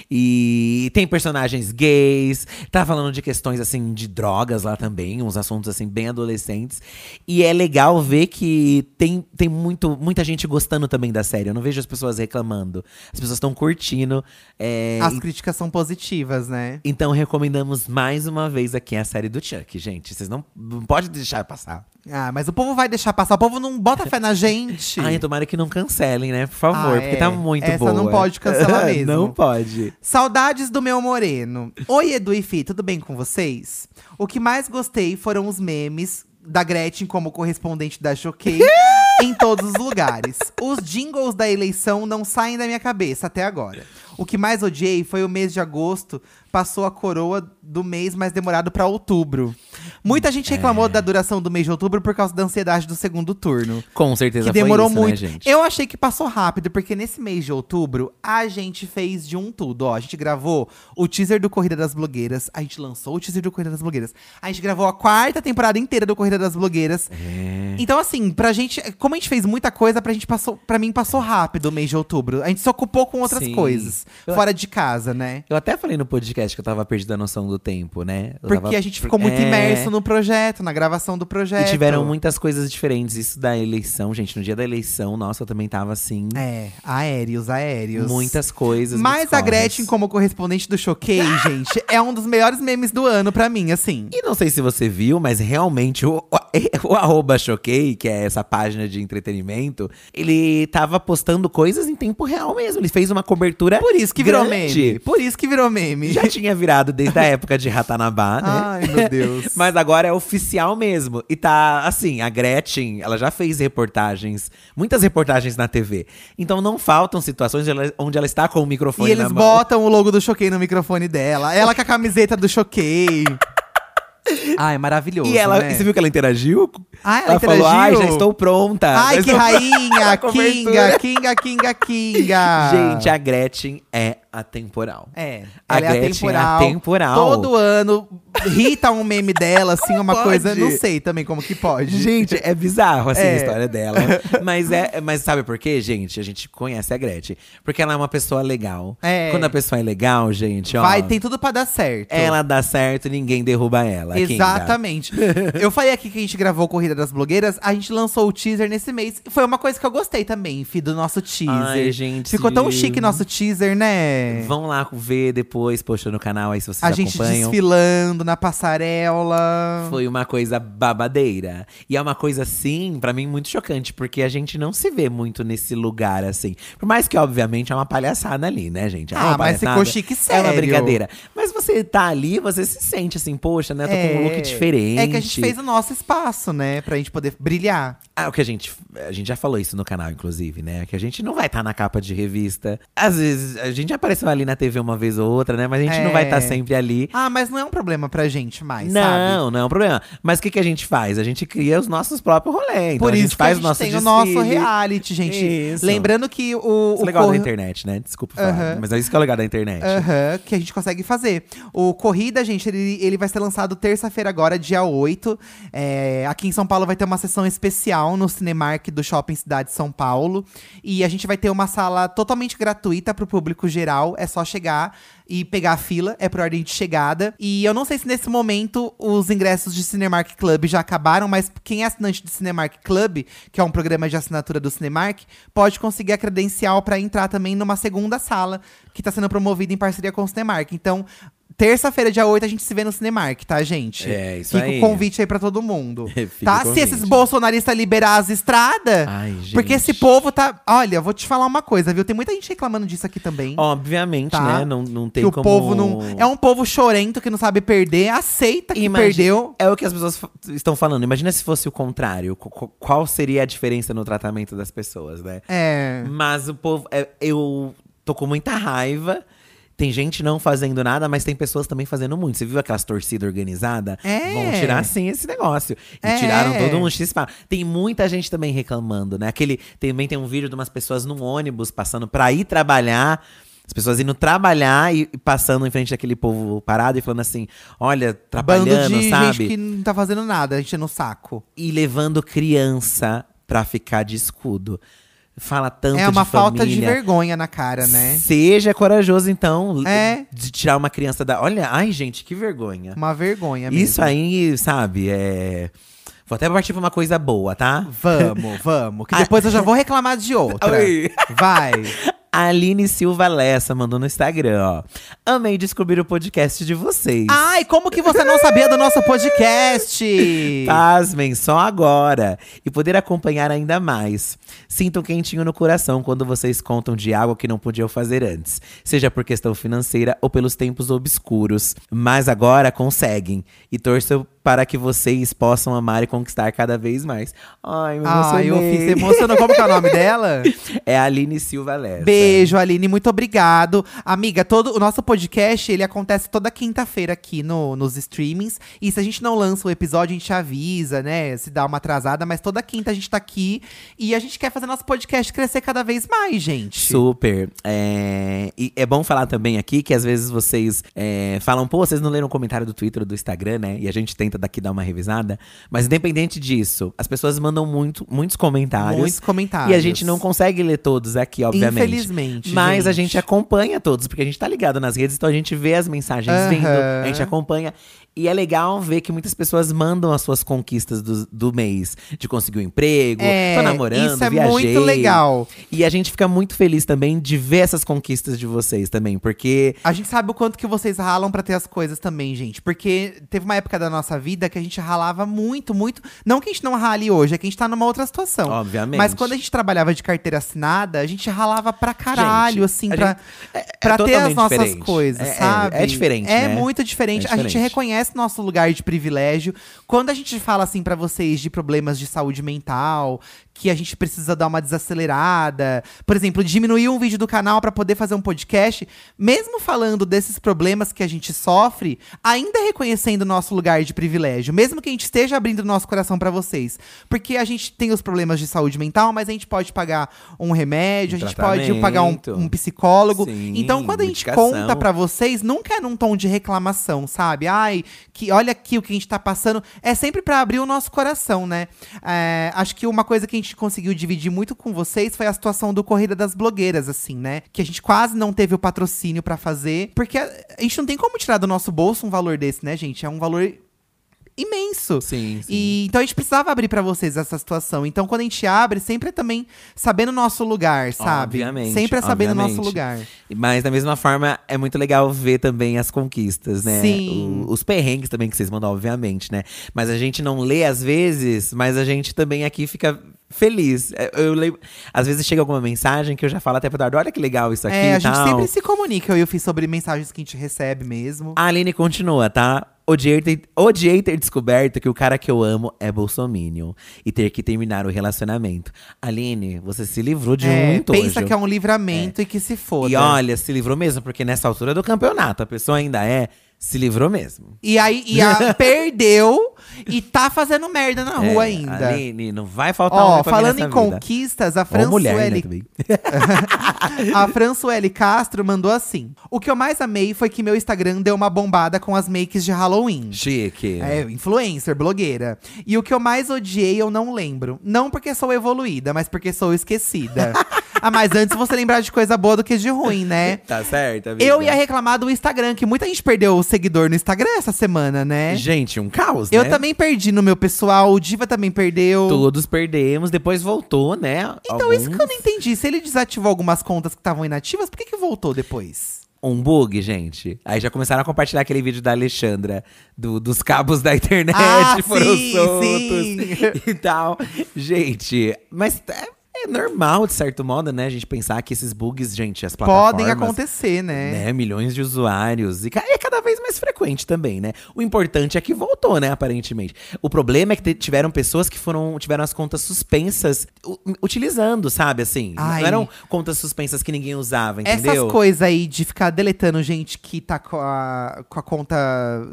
E tem personagens gays, tá falando de questões assim de drogas lá também, uns assuntos assim bem adolescentes. E é legal ver que tem, tem muito, muita gente gostando também da série. Eu não vejo as pessoas reclamando. As pessoas estão curtindo. é, As críticas são positivas, né? então recomendamos mais uma vez aqui a série do Chuck, gente. Vocês não, não podem deixar passar. Ah, mas o povo vai deixar passar. O povo não bota fé na *laughs* gente. Ai, tomara que não cancelem, né? Por favor, Ah, porque é. tá muito Essa boa. não pode cancelar *laughs* mesmo. não pode. Saudades do meu moreno. Oi, Edu e Fih, tudo bem com vocês? O que mais gostei foram os memes da Gretchen como correspondente da Choquei *laughs* em todos os lugares. Os jingles da eleição não saem da minha cabeça até agora. O que mais odiei foi o mês de agosto, passou a coroa do mês mais demorado pra outubro. Muita gente reclamou da duração do mês de outubro por causa da ansiedade do segundo turno. Com certeza Que demorou isso, muito. né, gente? Eu achei que passou rápido, porque nesse mês de outubro, a gente fez de um tudo. Ó, a gente gravou o teaser do Corrida das Blogueiras. A gente lançou o teaser do Corrida das Blogueiras. A gente gravou a quarta temporada inteira do Corrida das Blogueiras. É. Então, assim, pra gente. Como a gente fez muita coisa, pra gente passou. Pra mim, passou rápido o mês de outubro. A gente se ocupou com outras Sim. coisas. Eu- Fora de casa, né? Eu até falei no podcast que eu tava perdido a noção do tempo, né? Eu Porque tava- a gente ficou muito É. imerso no projeto, na gravação do projeto. E tiveram muitas coisas diferentes. Isso da eleição, gente. No dia da eleição, nossa, eu também tava assim. É, aéreos, aéreos. Muitas coisas. Mas a. Gretchen, como correspondente do Choquei, *laughs* gente, é um dos melhores memes do ano pra mim, assim. E não sei se você viu, mas realmente o, o, *laughs* o arroba Choquei, que é essa página de entretenimento, ele tava postando coisas em tempo real mesmo. Ele fez uma cobertura. Por isso que virou grande. meme. Por isso que virou meme. Já tinha virado desde a época de Ratanabá, né? Ai, meu Deus. *laughs* Mas agora é oficial mesmo. E tá assim, a Gretchen, ela já fez reportagens, muitas reportagens na TV. Então não faltam situações onde ela, ela está com o microfone E eles na mão. botam o logo do Choquei no microfone dela. Ela com a camiseta do Choquei. *laughs* Ai, maravilhoso. E ela, né? e você viu que ela interagiu? Ah, ela falou: Ai, já interagiu? estou pronta. Ai, Já que rainha! *laughs* Kinga. Kinga, Kinga, Kinga! Gente, a Gretchen é atemporal. É, A ela é Gretchen é atemporal. atemporal. Todo ano Rita um meme dela, assim, uma pode? coisa. Não sei também como que pode. Gente, é bizarro assim É. a história dela. *laughs* Mas é, mas sabe por quê, gente? A gente conhece a Gretchen. Porque ela é uma pessoa legal. É. Quando a pessoa é legal, gente, ó. Vai, tem tudo pra dar certo. Ela dá certo, ninguém derruba ela. Exatamente. eu falei aqui que a gente gravou Corrida das Blogueiras, a gente lançou o teaser nesse mês. Foi uma coisa que eu gostei também, fi, do nosso teaser. Ai, gente. Ficou tão chique nosso teaser, né? Vão lá ver depois, poxa, no canal aí se vocês a gente acompanham. desfilando na passarela. Foi uma coisa babadeira. E é uma coisa, assim, pra mim, muito chocante, porque a gente não se vê muito nesse lugar, assim. Por mais que, obviamente, é uma palhaçada ali, né, gente? É Ah, mas ficou chique É uma sério. brincadeira. Mas você tá ali, você se sente assim, poxa, né? Tô com um look diferente. É que a gente fez o nosso espaço, né? Pra gente poder brilhar. Ah, o que a gente. A gente já falou isso no canal, inclusive, né? Que a gente não vai estar na capa de revista. Às vezes, a gente já apareceu ali na TV uma vez ou outra, né? Mas a gente não vai estar É. sempre ali. Ah, mas não é um problema pra gente mais, sabe? Não, não é um problema. Mas o que, que a gente faz? A gente cria os nossos próprios rolês. Então Por a isso gente faz que a gente tem o nosso desfile. reality, gente. Isso. Lembrando que o. Isso é o legal corre- da internet, né? Desculpa falar. Aham. Mas é isso que é o legal da internet. Aham, que a gente consegue fazer. O Corrida, gente, ele, ele vai ser lançado terça-feira agora, dia 8. É, aqui em São Paulo vai ter uma sessão especial no Cinemark do Shopping Cidade São Paulo. E a gente vai ter uma sala totalmente gratuita pro público geral. É só chegar e pegar a fila, é por ordem de chegada. E eu não sei se nesse momento os ingressos de Cinemark Club já acabaram, mas quem é assinante do Cinemark Club, que é um programa de assinatura do Cinemark, pode conseguir a credencial para entrar também numa segunda sala que tá sendo promovida em parceria com o Cinemark. Então, terça-feira, dia 8, a gente se vê no Cinemark, tá, gente? É, isso Fica aí. o convite aí pra todo mundo. *laughs* Fica tá? o Se esses bolsonaristas liberar as estradas, Ai, gente. porque esse povo tá. Olha, vou te falar uma coisa, viu? Tem muita gente reclamando disso aqui também. Obviamente, Tá. né? Não, não tem que o como... povo não. É um povo chorento que não sabe perder, aceita que Imagina- perdeu. É o que as pessoas estão falando. Imagina se fosse o contrário. Qu- qu- Qual seria a diferença no tratamento das pessoas, né? É. Mas o povo. é, eu tô com muita raiva. Tem gente não fazendo nada, mas tem pessoas também fazendo muito. Você viu aquelas torcidas organizadas? É. Vão tirar sim esse negócio. E É. tiraram todo um x Tem muita gente também reclamando, né? Aquele, também tem um vídeo de umas pessoas num ônibus passando pra ir trabalhar. As pessoas indo trabalhar e, passando em frente daquele povo parado e falando assim: olha, Bando trabalhando, de sabe? gente que não tá fazendo nada, a gente no saco. E levando criança pra ficar de escudo. Fala tanto é uma de falta de família. vergonha na cara, né? Seja corajoso, então, É. de tirar uma criança da. Olha, ai, gente, que vergonha. Uma vergonha mesmo. Isso aí, sabe, é. Vou até partir pra uma coisa boa, tá? Vamos, vamos. Que *laughs* depois eu já vou reclamar de *laughs* outra. Oi. Vai. A Aline Silva Lessa mandou no Instagram, ó. Amei descobrir o podcast de vocês. Ai, como que você não sabia do nosso podcast? *laughs* Pasmem, só agora. E poder acompanhar ainda mais. Sinto um quentinho no coração quando vocês contam de algo que não podiam fazer antes. Seja por questão financeira ou pelos tempos obscuros. Mas agora conseguem. E torço para que vocês possam amar e conquistar cada vez mais. Ai, me Ai, eu fiz. Emocionou. Como que é o nome *laughs* dela? É a Aline Silva Lessa. Beijo, Aline, muito obrigado. Amiga, todo o nosso podcast, ele acontece toda quinta-feira aqui no, nos streamings. E se a gente não lança o episódio, a gente avisa, né? Se dá uma atrasada, mas toda quinta a gente tá aqui. E a gente quer fazer nosso podcast crescer cada vez mais, gente. Super. É, e é bom falar também aqui que às vezes vocês é, falam, pô, vocês não leram o comentário do Twitter ou do Instagram, né? E a gente tenta daqui dar uma revisada. Mas independente disso, as pessoas mandam muito, muitos comentários. Muitos comentários. E a gente não consegue ler todos aqui, obviamente. Infelizmente, Mas a gente. gente acompanha todos, porque a gente tá ligado nas redes, então a gente vê as mensagens Aham. vindo, a gente acompanha. E é legal ver que muitas pessoas mandam as suas conquistas do, do mês. De conseguir um emprego, É, tô namorando, isso é viajei. muito legal. E a gente fica muito feliz também de ver essas conquistas de vocês também, porque A gente sabe o quanto que vocês ralam pra ter as coisas também, gente. Porque teve uma época da nossa vida que a gente ralava muito, muito. Não que a gente não rale hoje, é que a gente tá numa outra situação. Obviamente. Mas quando a gente trabalhava de carteira assinada, a gente ralava pra caralho, Gente, assim, pra, gente- é- pra é ter as nossas diferente. coisas, É- é- sabe? é diferente, É né? muito diferente. É A gente diferente. Reconhece nosso lugar de privilégio. Quando a gente fala assim pra vocês de problemas de saúde mental, que a gente precisa dar uma desacelerada, por exemplo, diminuir um vídeo do canal pra poder fazer um podcast, mesmo falando desses problemas que a gente sofre, ainda reconhecendo o nosso lugar de privilégio, mesmo que a gente esteja abrindo o nosso coração pra vocês, porque a gente tem os problemas de saúde mental, mas a gente pode pagar um remédio, Um a gente pode pagar um, um psicólogo. Sim, então, quando a gente medicação. conta pra vocês, nunca é num tom de reclamação, sabe? Ai, que olha aqui o que a gente tá passando. É sempre pra abrir o nosso coração, né? É, acho que uma coisa que a gente conseguiu dividir muito com vocês foi a situação do Corrida das Blogueiras, assim, né? Que a gente quase não teve o patrocínio pra fazer, porque a, a gente não tem como tirar do nosso bolso um valor desse, né, gente? É um valor imenso. Sim, sim. E então a gente precisava abrir pra vocês essa situação. Então quando a gente abre, sempre é também sabendo o nosso lugar, sabe? Obviamente, sempre é sabendo o nosso lugar. Mas da mesma forma, é muito legal ver também as conquistas, né? Sim. O- os perrengues também que vocês mandam, obviamente, né? Mas a gente não lê às vezes, mas a gente também aqui fica feliz. É, Eu leio, às vezes chega alguma mensagem que eu já falo até pro Dardo, olha que legal isso aqui É, a gente tal. sempre se comunica, eu e o Fih, sobre mensagens que a gente recebe mesmo. A Aline continua, tá? Odiei ter, odiei ter descoberto que o cara que eu amo é bolsominion. E ter que terminar o relacionamento. Aline, você se livrou de É, um entojo. pensa que é um livramento e que se foda. E olha, se livrou mesmo, porque nessa altura do campeonato a pessoa ainda é. Se livrou mesmo. E aí, e a, *laughs* perdeu e tá fazendo merda na rua É, ainda. Aline, não vai faltar Ó, homem pra falando em vida. conquistas, a Ou mulher, né, também. *laughs* A Françoele Castro mandou assim: O que eu mais amei foi que meu Instagram deu uma bombada com as makes de Halloween. Chique. É, influencer, blogueira. E o que eu mais odiei eu não lembro. Não porque sou evoluída, mas porque sou esquecida. *laughs* ah, mas antes você lembrar de coisa boa do que de ruim, né? Tá certo, amiga. Eu ia reclamar do Instagram, que muita gente perdeu o seguidor no Instagram essa semana, né? Gente, um caos, Eu né? também perdi no meu pessoal, o Diva também perdeu. Todos perdemos, depois voltou, né? Então, isso que eu Alguns. não entendi. Se ele desativou algumas contas que estavam inativas, por que, que voltou depois? Um bug, gente. Aí já começaram a compartilhar aquele vídeo da Alexandra, do- dos cabos da internet Ah, *laughs* foram sim, soltos sim. *laughs* e tal. Gente, mas é, normal, de certo modo, né? A gente pensar que esses bugs, gente, as plataformas… Podem acontecer, né? né, milhões de usuários. E é cada vez mais frequente também, né? O importante é que voltou, né, aparentemente. O problema é que tiveram pessoas que foram tiveram as contas suspensas utilizando, sabe, assim. Ai. Não eram contas suspensas que ninguém usava, entendeu? Essas coisas aí de ficar deletando gente que tá com a, com a conta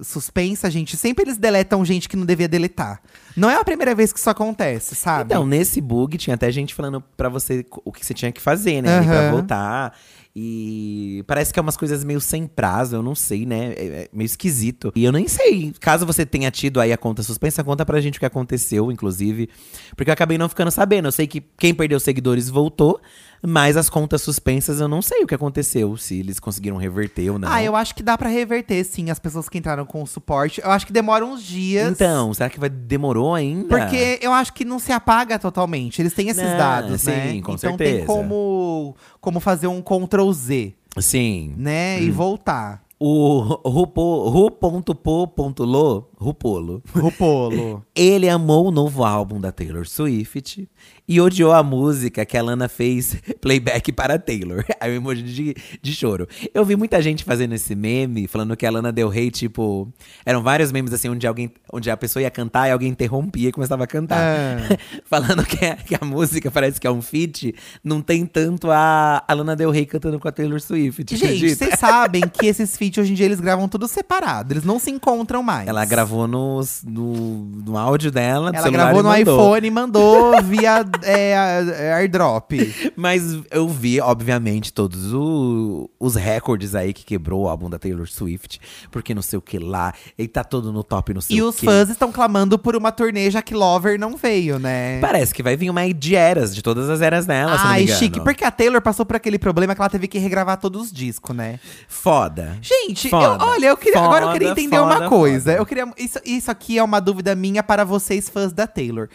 suspensa, gente, sempre eles deletam gente que não devia deletar. Não é a primeira vez que isso acontece, sabe? Então, nesse bug tinha até gente falando pra você o que você tinha que fazer, né? ali Pra voltar. E parece que é umas coisas meio sem prazo, eu não sei, né? É, é meio esquisito. E eu nem sei. Caso você tenha tido aí a conta suspensa, conta pra gente o que aconteceu, inclusive. Porque eu acabei não ficando sabendo. Eu sei que quem perdeu seguidores voltou, mas as contas suspensas eu não sei o que aconteceu. Se eles conseguiram reverter ou não. Ah, eu acho que dá pra reverter, sim, as pessoas que entraram com o suporte. Eu acho que demora uns dias. Então, será que vai, demorou ainda? Porque eu acho que não se apaga totalmente. Eles têm esses Não, dados, sim, né? com então certeza. tem como, como fazer um Ctrl Z, Sim. né? E voltar. O Rupo- Ru.po.lo, Rupolo, Rupolo. *laughs* ele amou o novo álbum da Taylor Swift e odiou a música que a Lana fez *laughs* playback para Taylor. *laughs* Aí o emoji de, de choro. Eu vi muita gente fazendo esse meme, falando que a Lana deu rei, tipo… Eram vários memes assim, onde, alguém, onde a pessoa ia cantar e alguém interrompia e começava a cantar. Ah. falando que a, que a música parece que é um feat, não tem tanto a, a Lana Del Rey cantando com a Taylor Swift, Gente, vocês sabem que esses feats hoje em dia eles gravam tudo separado. Eles não se encontram mais. Ela gravou nos- no, no áudio dela, Ela gravou e no mandou. iPhone e mandou *laughs* via é, a- airdrop. Mas eu vi, obviamente, todos o- os recordes aí que quebrou o álbum da Taylor Swift. Porque não sei o que lá. Ele tá todo no top, não sei E o os quê. fãs estão clamando por uma turnê, já que Lover não veio, né? Parece que vai vir uma de eras, de todas as eras dela, Ai, chique, porque a Taylor passou por aquele problema que ela teve que regravar todos os discos, né? Foda. Gente, eu- Foda. olha, eu queria, agora eu queria Foda, entender foda, uma coisa. foda. Eu queria, isso, isso aqui é uma dúvida minha para vocês, fãs da Taylor.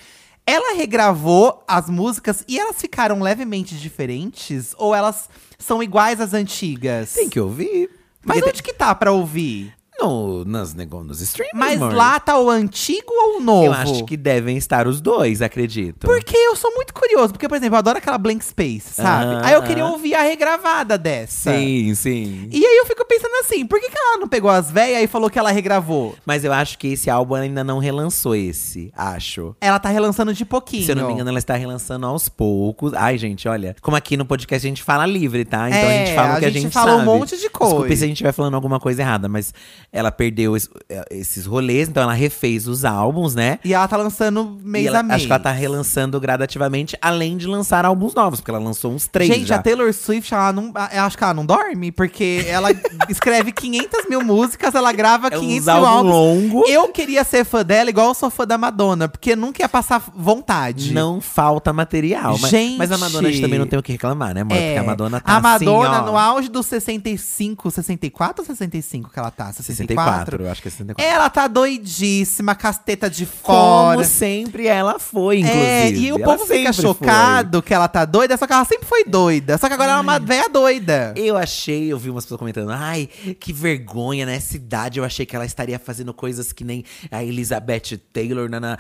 Ela regravou as músicas e elas ficaram levemente diferentes? Ou elas são iguais às antigas? Tem que ouvir. Mas Porque onde que tá pra ouvir? No, nas, nos streams, Mas amor. lá tá o antigo ou o novo? Eu acho que devem estar os dois, acredito. Porque eu sou muito curioso. Porque, por exemplo, eu adoro aquela Blank Space, sabe? Aí eu queria aham. ouvir a regravada dessa. Sim, sim. E aí eu fico pensando assim, por que, que ela não pegou as velhas e falou que ela regravou? Mas eu acho que esse álbum ainda não relançou esse, acho. Ela tá relançando de pouquinho. Se eu não me engano, ela está relançando aos poucos. Ai, gente, olha. Como aqui no podcast a gente fala livre, tá? Então a É, gente fala o a que a gente gente fala um sabe. monte de coisa. Desculpe se a gente estiver falando alguma coisa errada, mas ela perdeu es- eh, esses rolês, então ela refez os álbuns, né? E ela tá lançando mês ela, a mês. acho que ela tá relançando gradativamente, além de lançar álbuns novos, porque ela lançou uns três Gente, já. a Taylor Swift, ela não, eu acho que ela não dorme, porque ela *laughs* escreve 500 mil músicas, ela grava É 500 uns mil álbuns. longo. Eu queria ser fã dela igual eu sou fã da Madonna, porque nunca ia passar vontade. Não falta material. Mas, Gente! mas a Madonna a gente também não tem o que reclamar, né, amor? É, Porque a Madonna tá a Madonna, assim, no auge dos 65, 64 ou 64 que ela tá? 64, eu acho que é 64. Ela tá doidíssima, casteta de fora. Como sempre ela foi, inclusive. É, e o Ela povo fica chocado que ela tá doida, só que ela sempre foi doida. Só que agora ela é uma velha doida. foi. Eu achei, eu vi umas pessoas comentando, ai, que vergonha, nessa idade eu achei que ela estaria fazendo coisas que nem a Elizabeth Taylor, nana.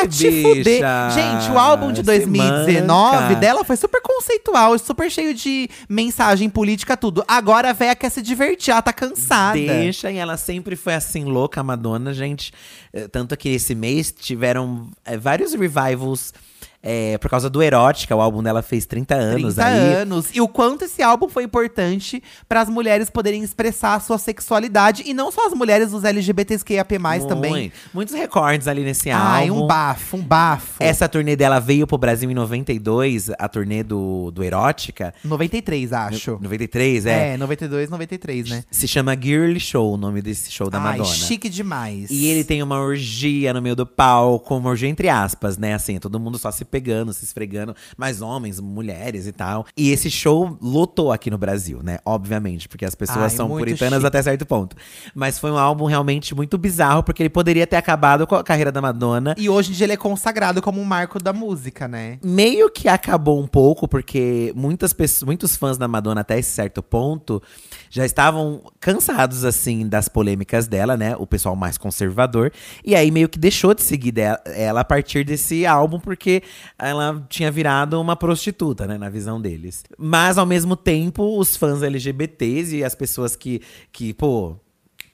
Ah, te bicha. fuder. Gente, o álbum de Se 2019 manca. dela foi super conceitual, super cheio de mensagem política, tudo. Agora a véia quer se divertir, ela tá cansada. Deixa, e ela sempre foi assim, louca, a Madonna, gente. Eh, Tanto que esse mês tiveram eh, vários revivals eh, por causa do Erótica. O álbum dela fez 30 anos 30 aí. anos. E o quanto esse álbum foi importante para as mulheres poderem expressar a sua sexualidade. E não só as mulheres, os LGBTQIAP+, também. Muito. Muitos recordes ali nesse Ai, álbum. um bafo, um bafo. Essa turnê dela veio pro Brasil em 92, a turnê do, do Erótica. 93, acho. 93, é. É, 92, 93, né? Se chama Girly Show, o nome desse show da Ai, Madonna. chique demais. E ele tem uma orgia no meio do palco, uma orgia entre aspas, né? Assim, todo mundo só se pegando, se esfregando, mas homens, mulheres e tal. E esse show lotou aqui no Brasil, né? Obviamente, porque as pessoas Ai, são puritanas chique. até certo ponto. Mas foi um álbum realmente muito bizarro, porque ele poderia ter acabado com a carreira da Madonna. E hoje em dia ele é consagrado como um marco da música, né? Meio que acabou um pouco, porque muitas pessoas, muitos fãs da Madonna, até esse certo ponto, já estavam cansados, assim, das polêmicas dela, né? O pessoal mais conservador. E aí meio que deixou de seguir dela- ela a partir desse álbum, porque ela tinha virado uma prostituta, né? Na visão deles. Mas, ao mesmo tempo, os fãs LGBTs e as pessoas que, que pô.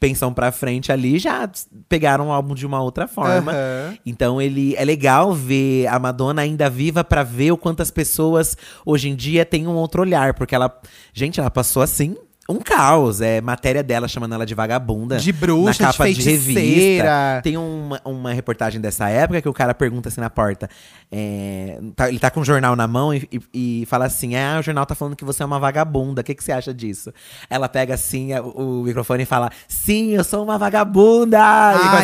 Pensam pra frente ali, já pegaram o álbum de uma outra forma. Aham. Então ele é legal ver a Madonna ainda viva pra ver o quantas pessoas hoje em dia têm um outro olhar, porque ela, gente, ela passou assim um caos, é matéria dela chamando ela de vagabunda. De bruxa, na capa de de, revista. Tem uma, uma reportagem dessa época que o cara pergunta assim na porta. é, tá- ele tá com um jornal na mão e, e- e fala assim: Ah, o jornal tá falando que você é uma vagabunda. O que, que você acha disso? Ela pega assim a- o, microfone e fala: Sim, eu sou uma vagabunda!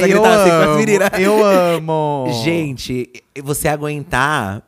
e eu gritar assim as amo, meninas. eu amo. *laughs* Gente, você aguentar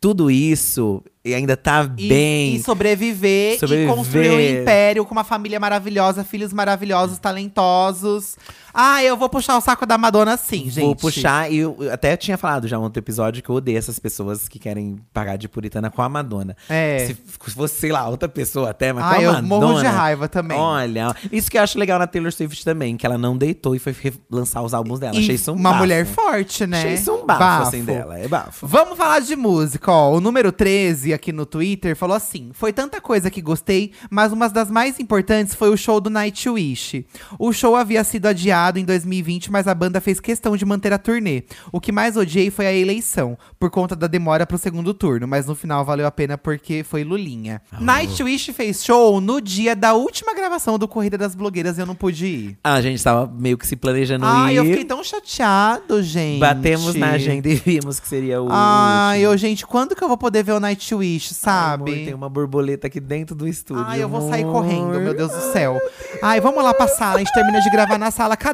tudo isso e ainda tá E, bem. e sobreviver, Sobreviver. e construir um império com uma família maravilhosa, filhos maravilhosos, talentosos. Ah, eu vou puxar o saco da Madonna sim, gente. Vou puxar, e eu eu até tinha falado já em outro episódio que eu odeio essas pessoas que querem pagar de puritana com a Madonna. É. Se fosse, sei lá, outra pessoa até, mas Ah, com a eu Madonna. morro de raiva também. Olha, isso que eu acho legal na Taylor Swift também, que ela não deitou e foi lançar os álbuns dela. E Achei isso um uma bafo. mulher forte, né? Achei isso um bafo, assim, dela. É bafo. Vamos falar de música, ó. O número 13 aqui no Twitter falou assim: Foi tanta coisa que gostei, mas uma das mais importantes foi o show do Nightwish. O show havia sido adiado em 2020, mas a banda fez questão de manter a turnê. O que mais odiei foi a eleição, por conta da demora pro segundo turno, mas no final valeu a pena porque foi Lulinha. Nightwish fez show no dia da última gravação do Corrida das Blogueiras e eu não pude ir. A gente tava meio que se planejando Ai, ir. eu fiquei tão chateado, gente. Batemos na agenda e vimos que seria o. Ai, último. eu, gente, quando que eu vou poder ver o Nightwish, sabe? Amor, tem uma borboleta aqui dentro do estúdio. Ai, eu vou sair correndo, meu Deus do céu. Ai, vamos lá pra sala, a gente termina de gravar na sala, cadê?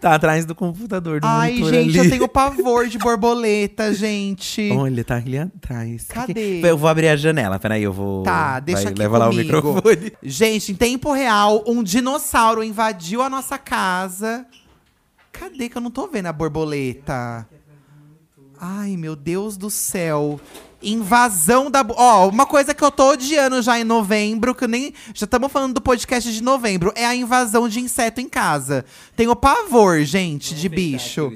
Tá atrás do computador, do Ai, monitor gente, ali. eu tenho pavor de borboleta, gente. Olha, tá ali atrás. Cadê? Eu vou abrir a janela, peraí, eu vou. Tá, deixa Vai, aqui Leva lá o comigo. microfone. *laughs* Gente, em tempo real, um dinossauro invadiu a nossa casa. Cadê que eu não tô vendo a borboleta? Ai, meu Deus do céu. Invasão da. Ó, uma coisa que eu tô odiando já em novembro, que eu nem. Já estamos falando do podcast de novembro, é a invasão de inseto em casa. Tenho pavor, gente, de bicho.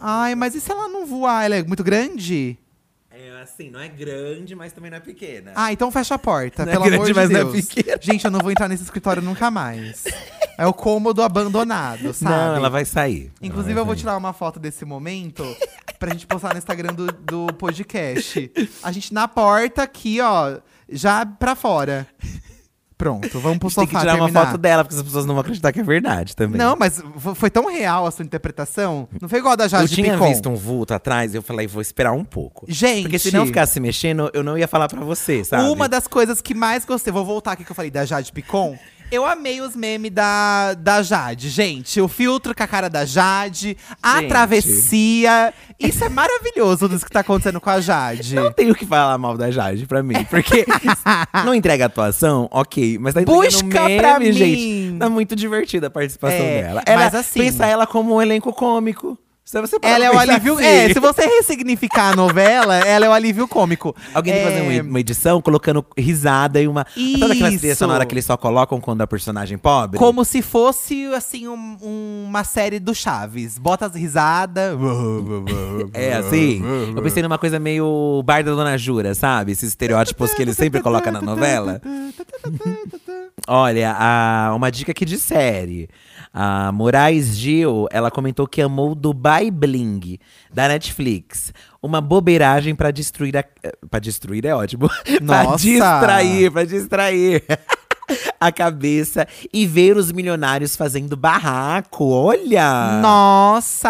Ai, mas e se ela não voar? Ela é muito grande? É assim, não é grande, mas também não é pequena. Ah, então fecha a porta, Não é pelo grande, amor de mas não é Deus. pequena. Gente, eu não vou entrar nesse escritório nunca mais. *laughs* É o cômodo abandonado, sabe? não, ela vai sair. Inclusive, Ela eu vai vou sair. tirar uma foto desse momento pra gente postar no Instagram do, do podcast. A gente na porta aqui, ó, já pra fora. Pronto, vamos pro gente tem que sofá tirar uma terminar. foto dela, porque as pessoas não vão acreditar que é verdade também. Não, mas foi tão real a sua interpretação. Não foi igual a da eu Jade tinha Picon. visto um vulto atrás e eu falei, vou esperar um pouco. Gente, Porque se não ficasse mexendo, eu não ia falar pra você, sabe? Uma das coisas que mais gostei, vou voltar aqui que eu falei da Jade Picon. Eu amei os memes da, da Jade, gente. O filtro com a cara da Jade, a Gente. travessia. Isso é maravilhoso disso que tá acontecendo com a Jade. Não tenho que falar mal da Jade pra mim. Porque *laughs* não entrega atuação, ok. Mas tá Busca meme, pra mim. gente. Tá muito divertida a participação É, dela. mas Ela, assim- Pensa ela como um elenco cômico. Se você parar Ela é o alívio. assim. É, se você ressignificar a novela, ela é o alívio cômico. Alguém tem que fazer É, uma- edição colocando risada e uma. Sabe aquela trilha Isso. sonora que eles só colocam quando a personagem pobre? Como se fosse, assim, um- uma série do Chaves. Bota as risadas. *laughs* É assim? Eu pensei numa coisa meio bar da Dona Jura, sabe? Esses estereótipos que ele sempre coloca na novela. *laughs* Olha, a- uma dica aqui de série. A Moraes Gil, ela comentou que amou Dubai Bling, da Netflix. Uma bobeiragem pra destruir a. Pra destruir é ótimo. *laughs* pra Nossa! distrair, pra distrair. *laughs* A cabeça e ver os milionários fazendo barraco. Olha! Nossa!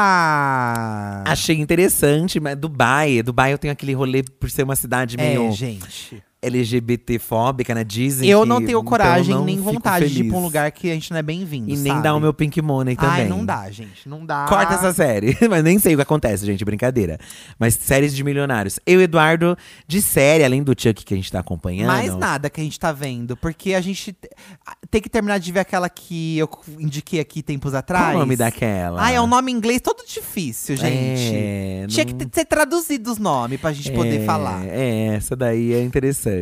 Achei interessante, mas Dubai, Dubai eu tenho aquele rolê por ser uma cidade meio É, gente. LGBT-fóbica, né? Dizem Eu que- não tenho então coragem não nem fico vontade de ir pra um feliz. lugar que a gente não é bem-vindo. E nem sabe? dar o meu pink money também. Ai, não dá, gente. Não dá. Corta essa série. *laughs* Mas nem sei o que acontece, gente. Brincadeira. Mas séries de milionários. Eu e Eduardo, de série, além do Chuck que a gente tá acompanhando. Mais nada que a gente tá vendo. Porque a gente te- tem que terminar de ver aquela que eu indiquei aqui tempos atrás. Qual o nome daquela? Ah, é um nome em inglês todo difícil, gente. É, Tinha não- que ter traduzido os nomes pra gente poder É, falar. É, essa daí é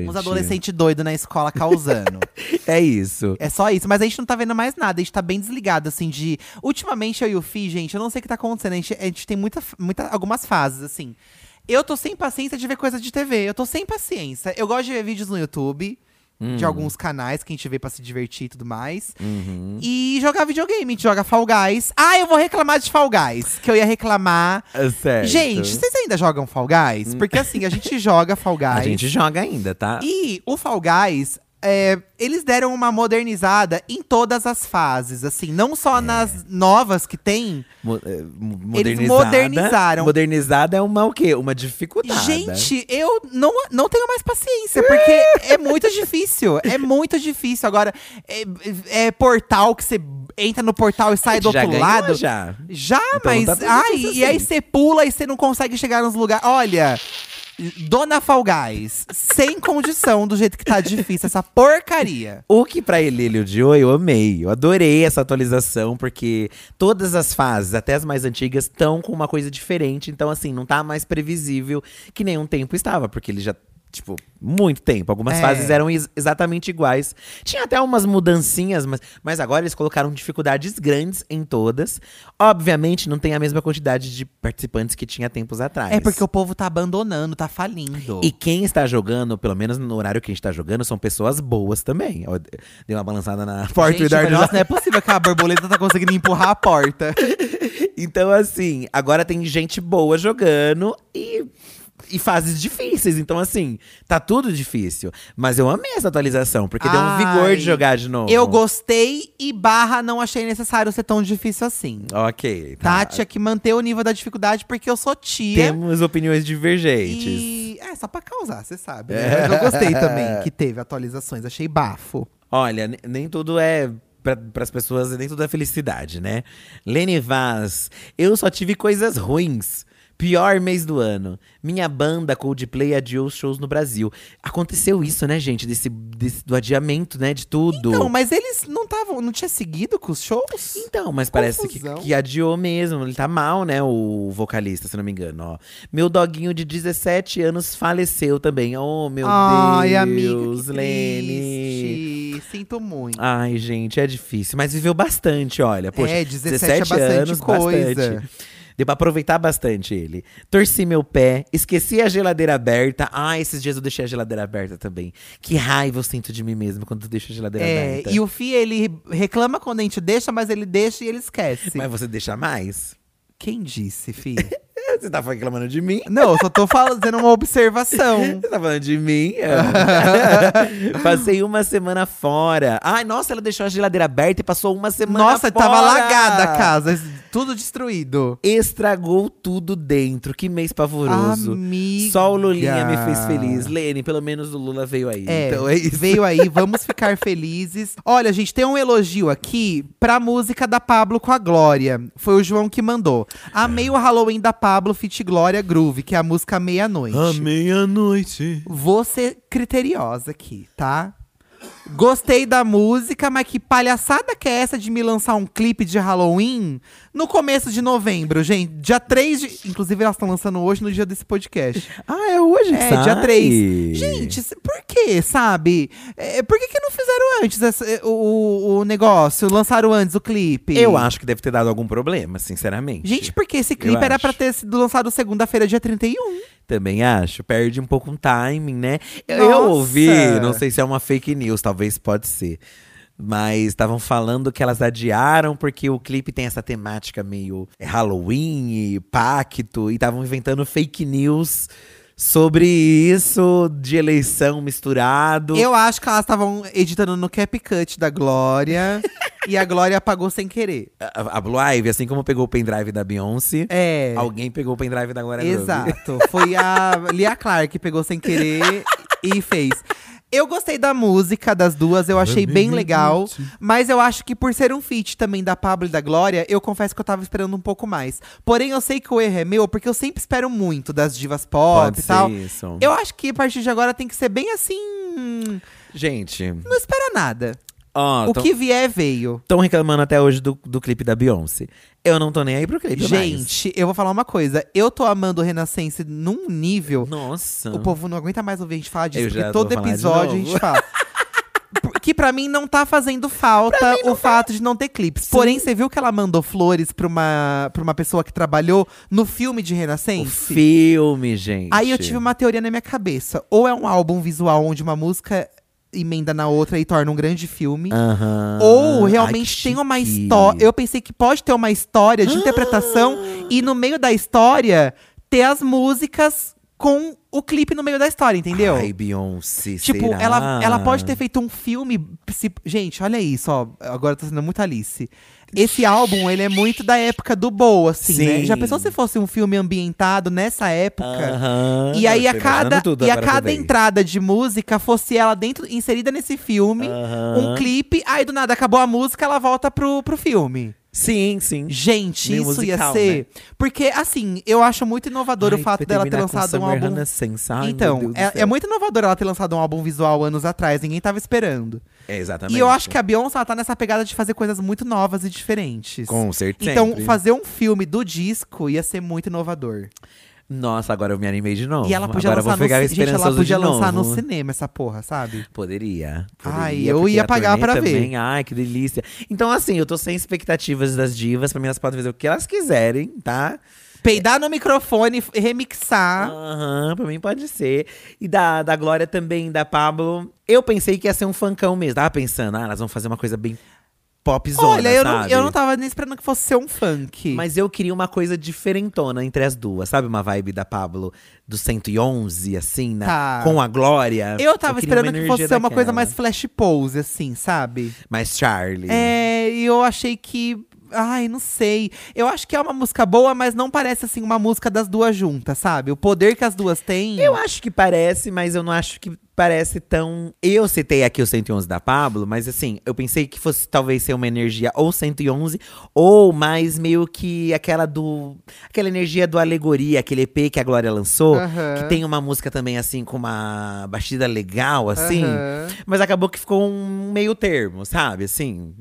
Uns adolescentes doidos na escola causando. *laughs* É isso. É só isso, mas a gente não tá vendo mais nada, a gente tá bem desligado, assim, de. Ultimamente eu e o Fi, gente, eu não sei o que tá acontecendo. A gente, a gente tem muita, muita, algumas fases, assim. Eu tô sem paciência de ver coisa de TV, eu tô sem paciência. Eu gosto de ver vídeos no YouTube, Hum. de alguns canais que a gente vê pra se divertir e tudo mais. Uhum. E jogar videogame, a gente joga Fall Guys. Ah, eu vou reclamar de Fall Guys, que eu ia reclamar. É certo. Gente, vocês ainda jogam Fall Guys? Porque assim, a gente joga Fall Guys. *laughs* A gente joga ainda, tá? E o Fall Guys, é, eles deram uma modernizada em todas as fases, assim, não só nas novas que tem. Mo- mo- Eles modernizaram. Modernizada é uma o quê? Uma dificuldade. Gente, eu não, não tenho mais paciência, porque é muito difícil. É muito difícil. Agora, é, é portal que você entra no portal e sai do outro lado. já. Já, Então mas. ai, difícil e aí assim. você pula e você não consegue chegar nos lugares. Olha. Dona Fall Guys, sem condição do jeito que tá difícil essa porcaria. O que pra ele ele odiou, eu amei. Eu adorei essa atualização, porque todas as fases, até as mais antigas, estão com uma coisa diferente. Então, assim, não tá mais previsível que nenhum tempo estava, porque ele já. Tipo, muito tempo. Algumas É. fases eram ex- exatamente iguais. Tinha até umas mudancinhas, mas, mas agora eles colocaram dificuldades grandes em todas. Obviamente, não tem a mesma quantidade de participantes que tinha tempos atrás. É porque o povo tá abandonando, tá falindo. E quem está jogando, pelo menos no horário que a gente tá jogando, são pessoas boas também. Ó, Dei uma balançada na porta Gente, e já- nossa, não é possível que a borboleta tá conseguindo empurrar a porta. *laughs* Então, assim, agora tem gente boa jogando e. E fases difíceis, então assim, tá tudo difícil. Mas eu amei essa atualização, porque deu um Ai, vigor de jogar de novo. Eu gostei e barra não achei necessário ser tão difícil assim. Ok, tá. Tá? Tinha que manter o nível da dificuldade, porque eu sou tia. Temos opiniões divergentes. E. É, só pra causar, você sabe. né? Mas eu gostei também que *laughs* teve atualizações, achei bafo. Olha, ne- nem tudo é. Para as pessoas, nem tudo é felicidade, né? Lene Vaz, eu só tive coisas ruins. Pior mês do ano. Minha banda Coldplay adiou os shows no Brasil. Aconteceu isso, né, gente? Desse, desse- do adiamento, né? De tudo. Não, mas eles não estavam. Não tinha seguido com os shows? Então, mas parece que, que adiou mesmo. Ele tá mal, né? O vocalista, se não me engano. Ó. Meu doguinho de 17 anos faleceu também. Oh, meu Ai, Deus, amiga, que Lene. triste. Sinto muito. Ai, gente, é difícil. Mas viveu bastante, olha. Poxa, É, 17 é bastante coisa. bastante. Deu pra aproveitar bastante ele. Torci meu pé, esqueci a geladeira aberta. Ah, esses dias eu deixei a geladeira aberta também. Que raiva eu sinto de mim mesmo quando deixo a geladeira É, aberta. e o Fi, ele reclama quando a gente deixa, mas ele deixa e ele esquece. Mas você deixa mais? Quem disse, Fi? *laughs* Você tá reclamando de mim? não, eu só tô fazendo uma observação. *laughs* Você tá falando de mim? *laughs* Passei uma semana fora. Ai, nossa, ela deixou a geladeira aberta e passou uma semana Nossa, fora. tava alagada a casa, tudo destruído. Estragou tudo dentro. Que mês pavoroso. Amiga. Só o Lulinha me fez feliz. Lene, pelo menos o Lula veio aí. É, então é isso. veio aí, *laughs* vamos ficar felizes. Olha, gente, tem um elogio aqui pra música da Pablo com a Glória. Foi o João que mandou. Amei o Halloween da Pablo Fit Glória Groove, que é a música Meia-Noite. meia-noite. Vou ser criteriosa aqui, tá? Gostei da música, mas que palhaçada que é essa de me lançar um clipe de Halloween no começo de novembro, gente? Dia 3 de. Inclusive, elas estão lançando hoje no dia desse podcast. Ah, é hoje? É, dia 3. Gente, por que, sabe? É, por que, que não fizeram antes essa, o, o negócio? Lançaram antes o clipe? Eu acho que deve ter dado algum problema, sinceramente. Gente, porque esse clipe era pra ter sido lançado segunda-feira, dia 31. Também acho. Perde um pouco um timing, né? Eu, Nossa. eu ouvi, não sei se é uma fake news, talvez pode ser. Mas estavam falando que elas adiaram porque o clipe tem essa temática meio Halloween e pacto. E estavam inventando fake news sobre isso de eleição misturado. Eu acho que elas estavam editando no CapCut da Glória. *laughs* e a Glória apagou sem querer. A, a Blue Ivy, assim como pegou o pendrive da Beyoncé, É. alguém pegou o pendrive da Glória. Exato. Foi a *laughs* Lia Clark que pegou sem querer e fez. Eu gostei da música das duas, eu achei bem legal. Mas eu acho que por ser um feat também da Pablo e da Glória, eu confesso que eu tava esperando um pouco mais. Porém, eu sei que o erro é meu, porque eu sempre espero muito das divas pop Pode e ser tal. isso. Eu acho que a partir de agora tem que ser bem assim. Gente, Não espera nada. O tão- que vier, veio. Estão reclamando até hoje do, do clipe da Beyoncé. Eu não tô nem aí pro clipe mais. Gente, eu vou falar uma coisa. Eu tô amando o Renascença num nível. Nossa. O povo não aguenta mais ouvir a gente falar disso, Eu já porque todo episódio a gente fala. *laughs* Que pra mim não tá fazendo falta o fato de não ter clipes. Porém, você viu que ela mandou flores pra uma, pra uma pessoa que trabalhou no filme de o Renascença? filme, gente. Aí eu tive uma teoria na minha cabeça. Ou é um álbum visual onde uma música emenda na outra e torna um grande filme. Aham. Ou Ai, realmente que tem uma história. Eu pensei que pode ter uma história de interpretação e no meio da história ter as músicas com o clipe no meio da história, entendeu? Ai, Beyoncé, tipo, será? ela, ela pode ter feito um filme. se- gente, olha isso, ó. Agora tá sendo muito Alice. Esse álbum, ele é muito da época do Boa, assim, né? Sim. Já pensou se fosse um filme ambientado nessa época? Aham. E aí, Eu a tô cada, imaginando tudo e a agora cada também. entrada de música fosse ela dentro, inserida nesse filme, Aham. um clipe, aí do nada acabou a música, ela volta pro, pro filme. Sim, sim. Gente, Meio isso ia musical, ser. né? Porque, assim, eu acho muito inovador o Ai, fato vai dela ter lançado um álbum. Ai, então, é, é muito inovador ela ter lançado um álbum visual anos atrás, ninguém tava esperando. É, exatamente. E eu acho que a Beyoncé ela tá nessa pegada de fazer coisas muito novas e diferentes. Com certeza. Então, fazer um filme do disco ia ser muito inovador. Nossa, agora eu me animei de novo. E ela podia agora eu lançar vou pegar no Gente, ela podia lançar no cinema essa porra, sabe? Poderia. Ai, poderia, eu porque ia pagar pra ver. também, Ai, que delícia. Então, assim, eu tô sem expectativas das divas. Pra mim, elas podem fazer o que elas quiserem, tá? Peidar no microfone, remixar. Aham, pra mim pode ser. E da, da Glória também, da Pablo. Eu pensei que ia ser um funkão mesmo. Tava pensando, ah, elas vão fazer uma coisa bem popzona, Olha, eu não, sabe? eu não tava nem esperando que fosse ser um funk. Mas eu queria uma coisa diferentona entre as duas. Sabe uma vibe da Pablo do 111, assim, né? Tá. com a Glória? eu tava uma esperando que fosse ser uma coisa mais flash pose, assim, sabe? Mais Charlie. É, e eu achei que. Ai, não sei. Eu acho que é uma música boa, mas não parece assim uma música das duas juntas, sabe? O poder que as duas têm. Eu acho que parece, mas eu não acho que parece tão. Eu citei aqui o 111 da Pablo, mas assim, eu pensei que fosse talvez ser uma energia ou 111, ou mais meio que aquela do. Aquela energia do Alegoria, aquele EP que a Glória lançou, Aham. que tem uma música também assim com uma batida legal, assim. Aham. Mas acabou que ficou um meio termo, sabe? Assim.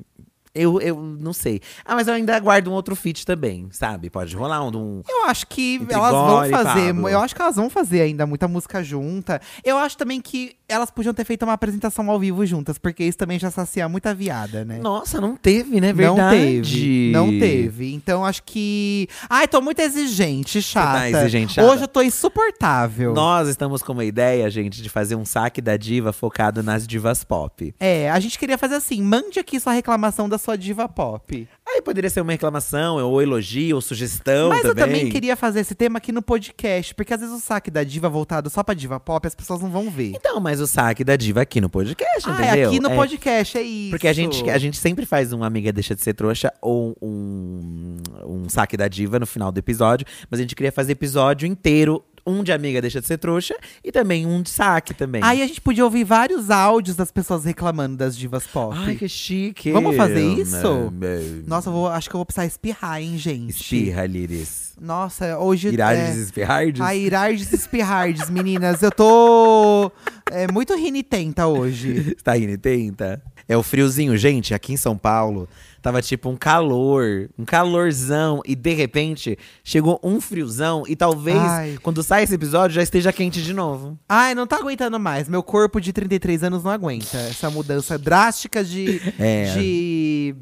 Eu, eu não sei. Ah, mas eu ainda aguardo um outro feat também, sabe? Pode rolar um. um Eu acho que elas vão fazer. Pablo. Eu acho que elas vão fazer ainda muita música junta. Eu acho também que elas podiam ter feito uma apresentação ao vivo juntas, porque isso também já sacia muita viada, né? Nossa, não teve, né? Não Verdade. teve. Não teve. Então acho que. Ai, tô muito exigente, chata. tá exigente, chata? Hoje eu tô insuportável. Nós estamos com uma ideia, gente, de fazer um saque da diva focado nas divas pop. É, a gente queria fazer assim: mande aqui sua reclamação da sua diva pop. Aí poderia ser uma reclamação, ou elogio, ou sugestão Mas eu também. também queria fazer esse tema aqui no podcast, porque às vezes o saque da diva voltado só pra diva pop, as pessoas não vão ver. Então, mas o saque da diva aqui no podcast, Ah, entendeu? é aqui no É, podcast, é isso. Porque a gente, a gente sempre faz um Amiga Deixa de Ser Trouxa ou um, um saque da diva no final do episódio. Mas a gente queria fazer episódio inteiro, um de Amiga Deixa de Ser Trouxa e também um de saque também. Aí a gente podia ouvir vários áudios das pessoas reclamando das divas pop. Ai, que chique. Vamos fazer isso? É, é. Nossa, vou, acho que eu vou precisar espirrar, hein, gente? Espirra, Liris. Nossa, hoje. Irardes é... espirrardes? A Irardes espirrardes, meninas. Eu tô é, muito rinitenta hoje. *laughs* tá rinitenta? É o friozinho. Gente, aqui em São Paulo, tava tipo um calor, um calorzão. E de repente, chegou um friozão. E talvez, Ai. quando sai esse episódio, já esteja quente de novo. Ai, não tá aguentando mais. Meu corpo de 33 anos não aguenta. Essa mudança drástica de. *laughs* É. de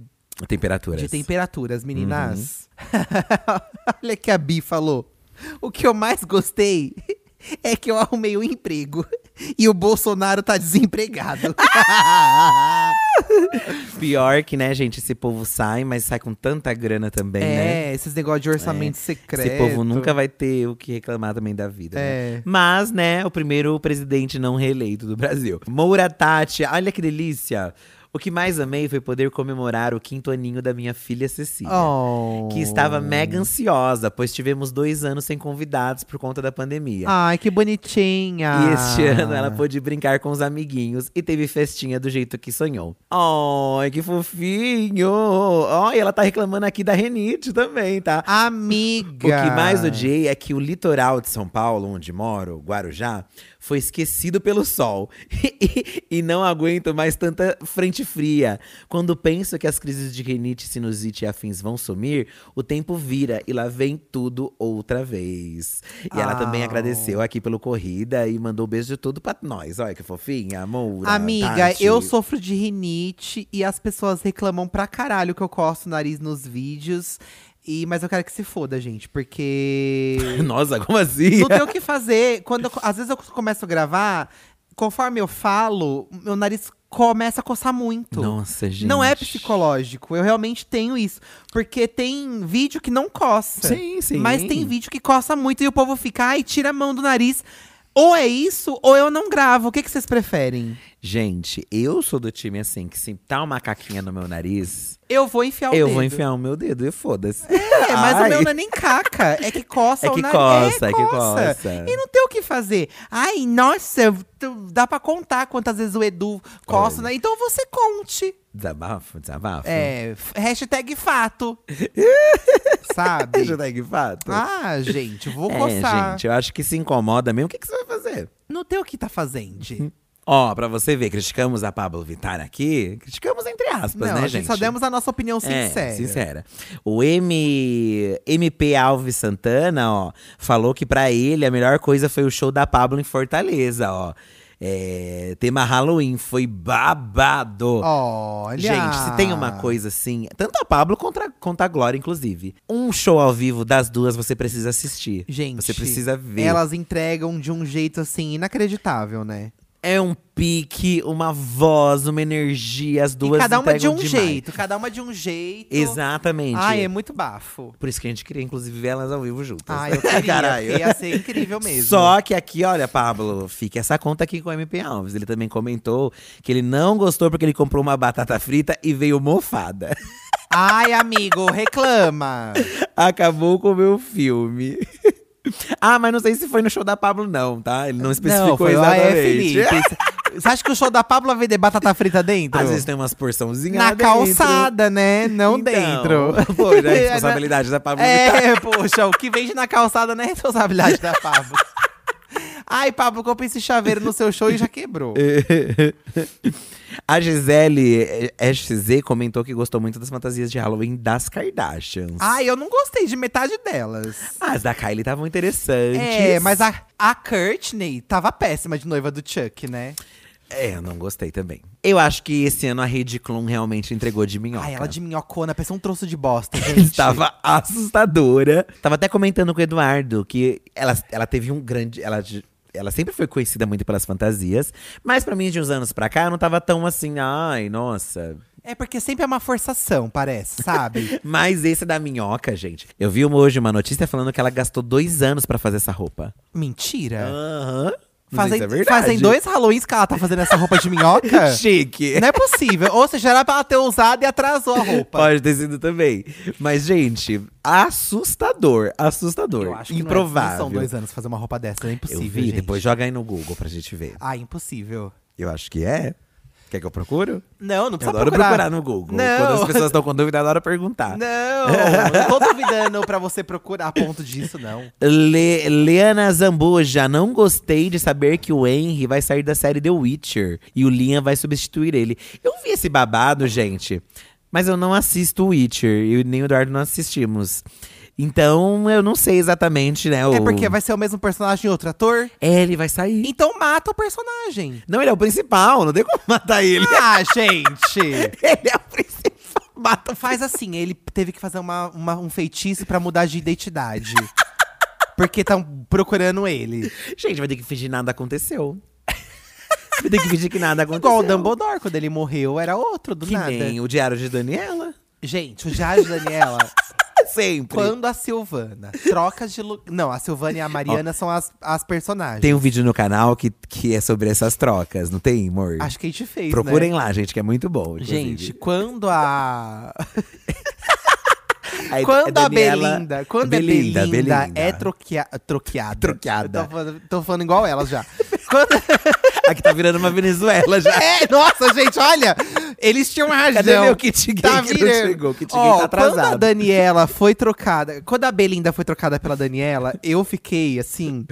Temperaturas. De temperaturas, meninas. *laughs* Olha que a Bi falou. O que eu mais gostei *laughs* é que eu arrumei um emprego e o Bolsonaro tá desempregado. *laughs* Pior que, né, gente, esse povo sai, mas sai com tanta grana também, né? é, esses negócios de orçamento secreto. Esse povo nunca vai ter o que reclamar também da vida. né? É. Mas, né, o primeiro presidente não reeleito do Brasil. Moura Tati, olha que delícia. O que mais amei foi poder comemorar o quinto aninho da minha filha Cecília. Oh. Que estava mega ansiosa, pois tivemos dois anos sem convidados por conta da pandemia. Ai, que bonitinha. E este ano ela pôde brincar com os amiguinhos e teve festinha do jeito que sonhou. Ai, que fofinho! Ai, ela tá reclamando aqui da Renite também, tá? Amiga. O que mais odiei é que o litoral de São Paulo, onde moro, Guarujá, foi esquecido pelo sol. *laughs* e, não aguento mais tanta frente fria. Quando penso que as crises de rinite, sinusite e afins vão sumir, o tempo vira e lá vem tudo outra vez. E ela também Au. agradeceu aqui pelo corrida e mandou um beijo de tudo pra nós. Olha que fofinha, amor. Amiga, Tati. eu sofro de rinite e as pessoas reclamam pra caralho que eu coço o nariz nos vídeos. E, mas eu quero que se foda, gente, porque. *laughs* Nossa, como assim? não tem o que fazer. Quando eu- às vezes eu começo a gravar, conforme eu falo, meu nariz começa a coçar muito. Nossa, gente. Não é psicológico, eu realmente tenho isso. Porque tem vídeo que não coça. Sim, sim. Mas tem vídeo que coça muito e o povo fica, ai, tira a mão do nariz. Ou é isso, ou eu não gravo. O que, que vocês preferem? Gente, eu sou do time assim, que se tá uma caquinha no meu nariz, Eu vou enfiar o eu dedo. vou enfiar o meu dedo e foda-se. É, mas Ai. o meu não é nem caca. É que coça É o que nariz. coça, é que coça. E não tem o que fazer. Ai, nossa, tu- dá pra contar quantas vezes o Edu coça, né? Então você conte. Desabafo, desabafo. É, hashtag fato. *laughs* Sabe? Hashtag fato. Ah, gente, vou é, coçar. gente, eu acho que se incomoda mesmo. O que, que você vai fazer? Não tem o que tá fazendo. Ó, pra você ver, criticamos a Pablo Vittar aqui. Criticamos entre aspas, Não, né, a gente só demos a nossa opinião sincera. É, sincera. O M, MP Alves Santana, ó, falou que pra ele a melhor coisa foi o show da Pablo em Fortaleza, ó. É, tema Halloween, foi babado. Olha. Gente, se tem uma coisa assim, tanto a Pablo contra, quanto a Glória, inclusive. Um show ao vivo das duas você precisa assistir. Gente, Você precisa ver. Elas entregam de um jeito assim inacreditável, né? É um pique, uma voz, uma energia, as duas e cada uma de um demais. jeito, cada uma de um jeito. Exatamente. Ai, é muito bafo. Por isso que a gente queria, inclusive, ver elas ao vivo juntas. Ai, eu queria, Caralho. ia ser incrível mesmo. Só que aqui, olha, Pablo, fica essa conta aqui com o MP Alves. Ele também comentou que ele não gostou porque ele comprou uma batata frita e veio mofada. Ai, amigo, reclama. *laughs* Acabou com o meu filme. *laughs* ah, mas não sei se foi no show da Pablo, não, tá? Ele não especificou Não, foi exatamente. AE Felipe. *laughs* Você acha que o show da Pablo vai vender batata frita dentro? Às vezes tem umas porçãozinhas Na lá dentro. calçada, né? Não Então, dentro. Pô, já *laughs* é responsabilidade da Pablo. É, poxa, o que vende na calçada não é responsabilidade da Pablo. Ai, Pablo, comprei esse chaveiro no seu show e já quebrou. *laughs* A Gisele eh, SZ comentou que gostou muito das fantasias de Halloween das Kardashians. Ai, eu não gostei de metade delas. Ah, As da Kylie estavam interessantes. É, mas a, a Courtney tava péssima de noiva do Chuck, né? É, eu não gostei também. Eu acho que esse ano a Rede Klum realmente entregou de minhoca. Ai, ela de minhocona, parecia um troço de bosta, *laughs* gente. Estava assustadora. Tava até comentando com o Eduardo que ela, ela teve um grande. Ela, ela sempre foi conhecida muito pelas fantasias, mas pra mim, de uns anos pra cá, eu não tava tão assim, ai, nossa. É porque sempre é uma forçação, parece, sabe? *laughs* Mas esse da minhoca, gente. Eu vi uma- hoje uma notícia falando que ela gastou dois anos pra fazer essa roupa. Mentira. Aham. Não Fazem, é fazem dois Halloweens que ela tá fazendo essa roupa de minhoca? *laughs* Chique. Não é possível. Ou seja, era pra ela ter usado e atrasou a roupa. Pode ter sido também. Mas, gente, assustador. Assustador. Eu acho que Improvável. Não, é, não são dois anos fazer uma roupa dessa, é Eu impossível, vi, gente. depois joga aí no Google pra gente ver. Ah, impossível. Eu acho que é. Quer que eu procuro? Não, não Eu precisa adoro procurar. procurar no Google. Não. Quando as pessoas estão com dúvida, adoro perguntar. Não, *laughs* não tô duvidando pra você procurar a ponto disso, não. Le Leana Zambuja, não gostei de saber que o Henry vai sair da série The Witcher e o Liam vai substituir ele. Eu vi esse babado, gente, mas eu não assisto o Witcher e nem o Eduardo não assistimos. Então eu não sei exatamente, né? O... É porque vai ser o mesmo personagem e outro ator? É, ele vai sair. Então mata o personagem. Não, ele é o principal, não tem como matar ele. Ah, *laughs* gente! ele é o principal. Mata o Faz assim, ele teve que fazer uma, uma- um feitiço pra mudar de identidade. Porque estão procurando ele. Gente, vai ter que fingir nada aconteceu. vai ter que fingir que nada aconteceu. Igual o Dumbledore, quando ele morreu, era outro, do Que nada. nem o Diário de Daniela. Gente, o Jade Daniela, Sempre. quando a Silvana troca de lugar. Não, a Silvana e a Mariana são as, as personagens. Tem um vídeo no canal que, que é sobre essas trocas, não tem, amor? Acho que a gente fez. Procurem né? lá, gente, que é muito bom. inclusive. Gente, quando a. *laughs* Aí, Quando a Daniela- Belinda, quando Belinda, a Belinda, Belinda. é troquea, troqueada. Troqueada. Tô falando, tô falando igual elas já. Quando- *laughs* Aqui tá virando uma Venezuela já. é, nossa, gente, olha! Eles tinham razão. Cadê meu kit gay Tá que não chegou? O kit gay Ó, tá Quando a atrasado. Daniela foi trocada, quando a Belinda foi trocada pela Daniela, eu fiquei, assim,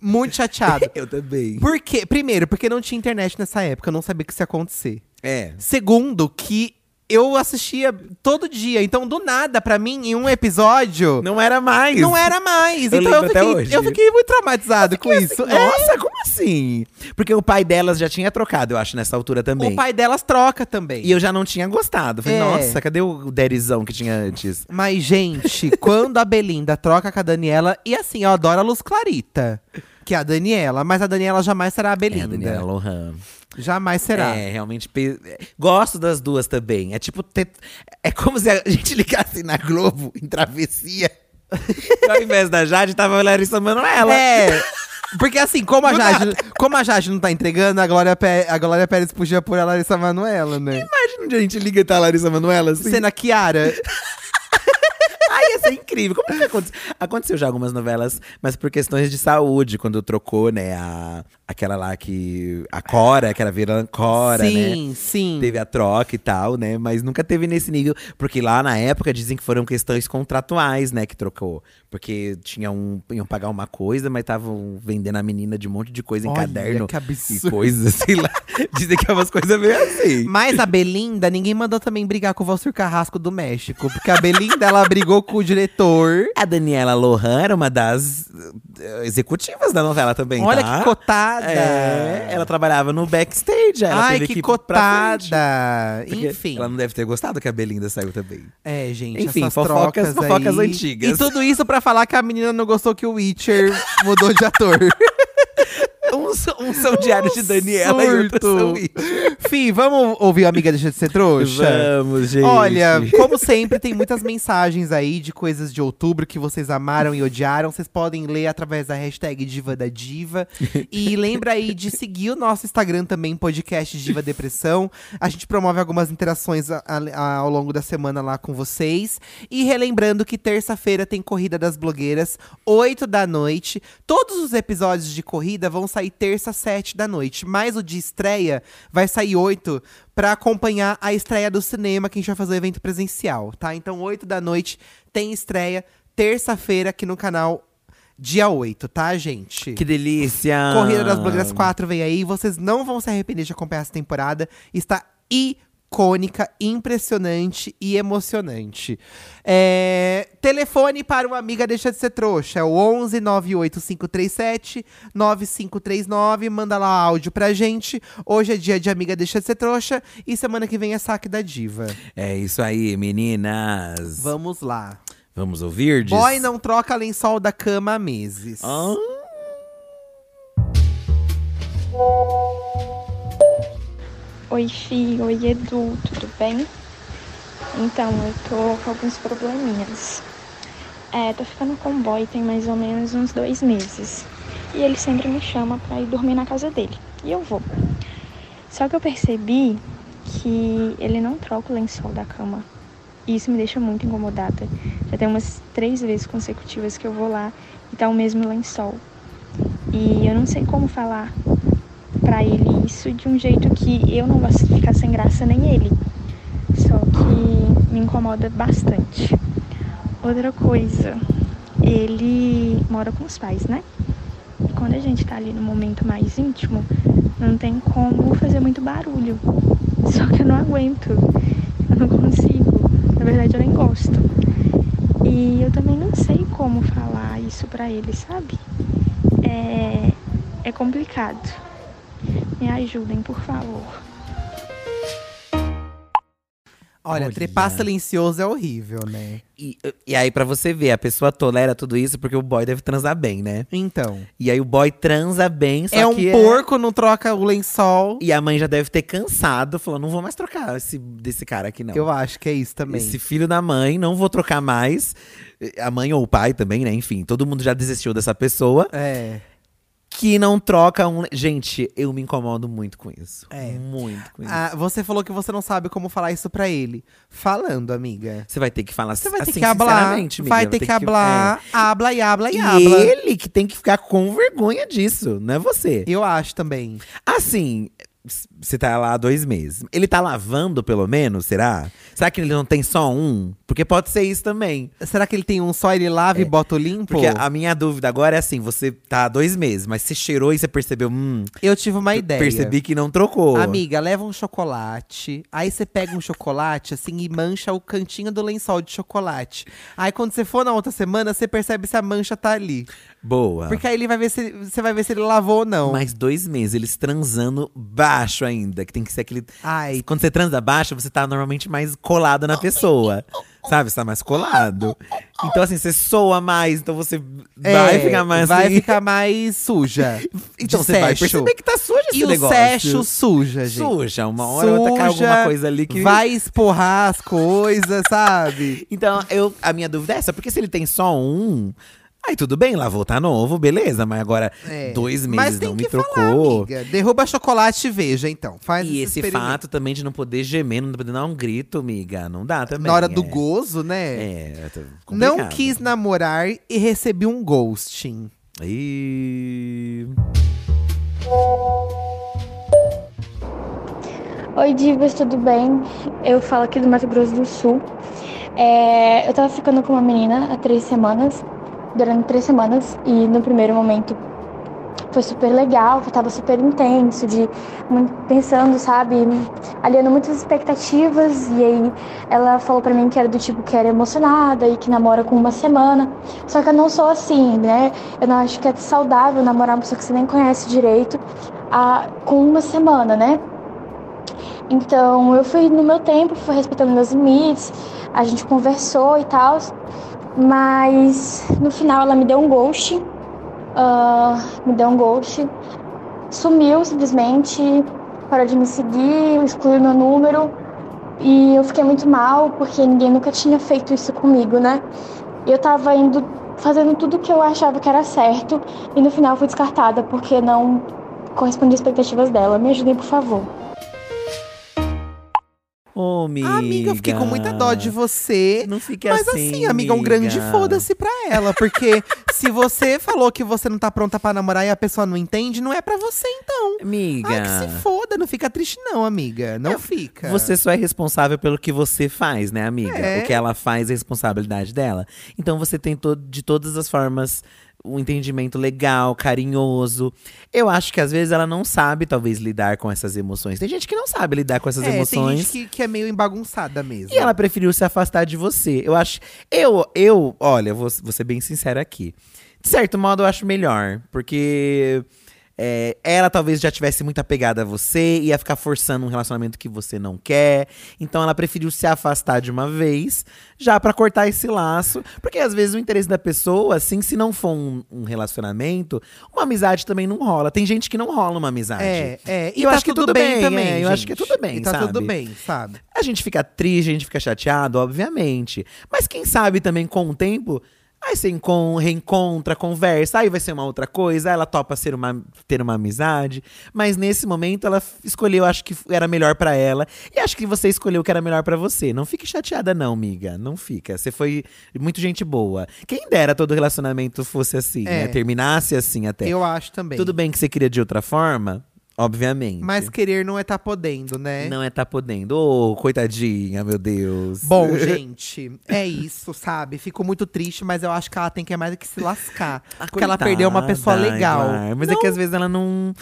muito chateado. *laughs* Eu também. Por quê? Primeiro, porque não tinha internet nessa época, eu não sabia que isso ia acontecer. É. Segundo, que eu assistia todo dia. Então, do nada, pra mim, em um episódio, Não era mais. não era mais. Eu então eu fiquei, eu fiquei muito traumatizado com isso. É, Nossa, como assim? Porque o pai delas já tinha trocado, eu acho, nessa altura também. o pai delas troca também. E eu já não tinha gostado. Falei, É. nossa, cadê o Derizão que tinha antes? Mas, gente, *laughs* quando a Belinda troca com a Daniela, e assim, eu adoro a Luz Clarita, que é a Daniela, mas a Daniela jamais será a É, a Belinda. Daniela Lohan. Jamais será. É, realmente. pe- Gosto das duas também. É tipo. ter- É como se a gente ligasse na Globo em travessia. *laughs* e ao invés da Jade, tava a Larissa Manoela. É. Porque assim, como a, Jade, como a Jade não tá entregando, a Glória, Pé- a Glória Pérez podia pôr a Larissa Manoela, né? Imagina onde a gente liga e tá a Larissa Manoela assim. Sendo a Kiara. *laughs* Ai, ia ser incrível. Como que aconteceu? Aconteceu já algumas novelas, mas por questões de saúde, quando trocou, né, a, aquela lá que. A Cora, que era Cora, né? sim, sim. Teve a troca e tal, né? Mas nunca teve nesse nível. Porque lá na época dizem que foram questões contratuais, né? Que trocou. Porque tinha um, iam pagar uma coisa, mas estavam vendendo a menina de um monte de coisa em Olha, caderno. que e absurdo. coisas, *laughs* sei lá. Dizem que é umas coisas meio assim. Mas a Belinda, ninguém mandou também brigar com o Valcir Carrasco do México. Porque a Belinda, ela brigou com o diretor. A Daniela Lohan era uma das eh, executivas da novela também, Olha tá? que cotada. É, ela trabalhava no backstage. Ela Ai, que frente. cotada. Enfim. Ela não deve ter gostado que a Belinda saiu também. É, gente, Enfim, essas fofocas- trocas fofocas aí. antigas. E tudo isso pra falar que a menina não gostou que o Witcher *laughs* mudou de ator. Uns, uns Um são diários de Daniela e outros são surto. isso. Fih, vamos ouvir amiga Deixa de Ser Trouxa? Vamos, gente. Olha, como sempre, tem muitas mensagens aí de coisas de outubro que vocês amaram e odiaram. Vocês podem ler através da hashtag Diva da Diva. e lembra aí de seguir o nosso Instagram também, podcast Diva Depressão. A gente promove algumas interações a- a- ao longo da semana lá com vocês. E relembrando que terça-feira tem Corrida das Blogueiras, 8 da noite. Todos os episódios de corrida vão sair terça, 7 da noite. Mas o de estreia vai sair 8 pra acompanhar a estreia do cinema, que a gente vai fazer o evento presencial, tá? Então, 8 da noite tem estreia, terça-feira aqui no canal, dia 8, tá, gente? Que delícia. Corrida das Blogueiras 4 vem aí. Vocês não vão se arrepender de acompanhar essa temporada. Está icônica, impressionante e emocionante. É, telefone para uma amiga deixa de ser trouxa. É o 11 98537 9539. Manda lá áudio pra gente. Hoje é dia de amiga deixa de ser trouxa. E semana que vem é saque da diva. É isso aí, meninas. Vamos lá. Vamos ouvir? diz? Boy não troca lençol da cama há meses. Ah, Oi, Fi, oi, Edu, tudo bem? Então, eu tô com alguns probleminhas. É, tô ficando com o boy tem mais ou menos uns dois meses. E ele sempre me chama pra ir dormir na casa dele. E eu vou. Só que eu percebi que ele não troca o lençol da cama. E isso me deixa muito incomodada. Já tem umas três vezes consecutivas que eu vou lá e tá o mesmo lençol. E eu não sei como falar pra ele isso de um jeito que eu não vou ficar sem graça nem ele. Só que me incomoda bastante. Outra coisa, ele mora com os pais, né? E quando a gente tá ali no momento mais íntimo, não tem como fazer muito barulho. Só que eu não aguento. Eu não consigo. Na verdade, eu nem gosto. E eu também não sei como falar isso pra ele, sabe? É, é complicado. Me ajudem, por favor. Olha, Olha. trepar silencioso é horrível, né? E, e aí, pra você ver, a pessoa tolera tudo isso porque o boy deve transar bem, né? Então. E aí o boy transa bem, só é um que porco, não troca o lençol. E a mãe já deve ter cansado, falou: não vou mais trocar esse, desse cara aqui, não. Eu acho que é isso também. Esse filho da mãe, não vou trocar mais. A mãe ou o pai também, né? Enfim, todo mundo já desistiu dessa pessoa. É. Que não troca um. Gente, eu me incomodo muito com isso. É. Muito com isso. Ah, você falou que você não sabe como falar isso pra ele. Falando, amiga. Você vai ter que falar Você vai ter assim, que hablar. amiga, Vai ter ter que hablar. Habla e habla é. e E habla. ele que tem que ficar com vergonha disso, não é você. Eu acho também. Assim, você tá lá há dois meses. Ele tá lavando, pelo menos, será? Será que ele não tem só um? Porque pode ser isso também. Será que ele tem um só, ele lava e bota o limpo? Porque a minha dúvida agora é assim: você tá há dois meses, mas você cheirou e você percebeu, hum, Eu tive uma ideia. percebi que não trocou. Amiga, leva um chocolate. Aí você pega um chocolate, assim, e mancha o cantinho do lençol de chocolate. Aí quando você for na outra semana, você percebe se a mancha tá ali. Boa. Porque aí ele vai ver se você vai ver se ele lavou ou não. Mais dois meses, eles transando baixo ainda. Que tem que ser aquele. Ai, Quando você transa baixo, você tá normalmente mais colado na pessoa. *laughs* Sabe? Você tá mais colado. Então, assim, você soa mais, então você vai é, ficar mais Vai assim. ficar mais suja. *laughs* Então você vai perceber que tá sujo esse E o negócio. sexo suja, gente. Suja, uma hora ou outra cai Suja, alguma coisa ali que. Vai esporrar as coisas, sabe? Então, eu, a minha dúvida é essa, porque se ele tem só um. Aí tudo bem, lavou, tá novo, beleza. Mas agora, É. dois Mas meses tem não que me falar, trocou. amiga. Derruba chocolate e veja, então. Faz E esse experimento. fato também de não poder gemer, não poder dar um grito, amiga. Não dá também. Na hora do é. gozo, né? É, Não complicado. quis namorar e recebi um ghosting. E... Oi, Divas, tudo bem? Eu falo aqui do Mato Grosso do Sul. É, eu tava ficando com uma menina há três semanas, durante três semanas, e no primeiro momento foi super legal, tava super intenso, de pensando, sabe, aliando muitas expectativas, e aí ela falou pra mim que era do tipo que era emocionada e que namora com uma semana. Só que eu não sou assim, né? Eu não acho que é saudável namorar uma pessoa que você nem conhece direito a, com uma semana, né? Então eu fui no meu tempo, fui respeitando meus limites, a gente conversou e tal, mas no final ela me deu um ghost, ah, me deu um ghost, sumiu simplesmente, parou de me seguir, excluiu meu número e eu fiquei muito mal porque ninguém nunca tinha feito isso comigo, né? Eu tava indo fazendo tudo que eu achava que era certo e no final fui descartada porque não correspondia às expectativas dela. Me ajudem, por favor. Ô, amiga. Amiga, eu fiquei com muita dó de você. Não fique Mas assim, assim, amiga, um grande foda-se pra ela. Porque *laughs* se você falou que você não tá pronta pra namorar e a pessoa não entende, não é pra você então. Amiga. Ah, que se foda, não fica triste não, amiga. Não fica. Você só é responsável pelo que você faz, né, amiga? É. O que ela faz é responsabilidade dela. Então você tem to de todas as formas um entendimento legal, carinhoso. Eu acho que às vezes ela não sabe, talvez, lidar com essas emoções. Tem gente que não sabe lidar com essas é, emoções. tem gente que, que é meio embagunçada mesmo. E ela preferiu se afastar de você. Eu acho. Eu, eu olha, vou, vou ser bem sincero aqui. De certo modo, eu acho melhor. Porque é, ela talvez já tivesse muito apegada a você, ia ficar forçando um relacionamento que você não quer. Então ela preferiu se afastar de uma vez, já pra cortar esse laço. Porque às vezes o interesse da pessoa, assim, se não for um, um relacionamento, uma amizade também não rola. Tem gente que não rola uma amizade. É, é. E Eu tá acho que tudo tudo bem, bem, também. é, eu acho que é gente. tudo bem, E tá sabe? tudo bem, sabe? A gente fica triste, a gente fica chateado, obviamente. Mas quem sabe também com o tempo, aí você encon- reencontra, conversa, aí vai ser uma outra coisa, aí ela topa ser uma, ter uma amizade. Mas nesse momento ela escolheu, acho que era melhor pra ela. E acho que você escolheu o que era melhor pra você. Não fique chateada, não, amiga. Não fica. Você foi muito gente boa. Quem dera todo relacionamento fosse assim, É. né? Terminasse assim até. Eu acho também. Tudo bem que você queria de outra forma. Obviamente. Mas querer não é tá podendo, né? Não é tá podendo. Ô, coitadinha, meu Deus. Bom, *laughs* gente, é isso, sabe? Fico muito triste, mas eu acho que ela tem que é mais do que se lascar. *laughs* porque ela perdeu uma pessoa legal. Aymar. Mas é que às vezes ela não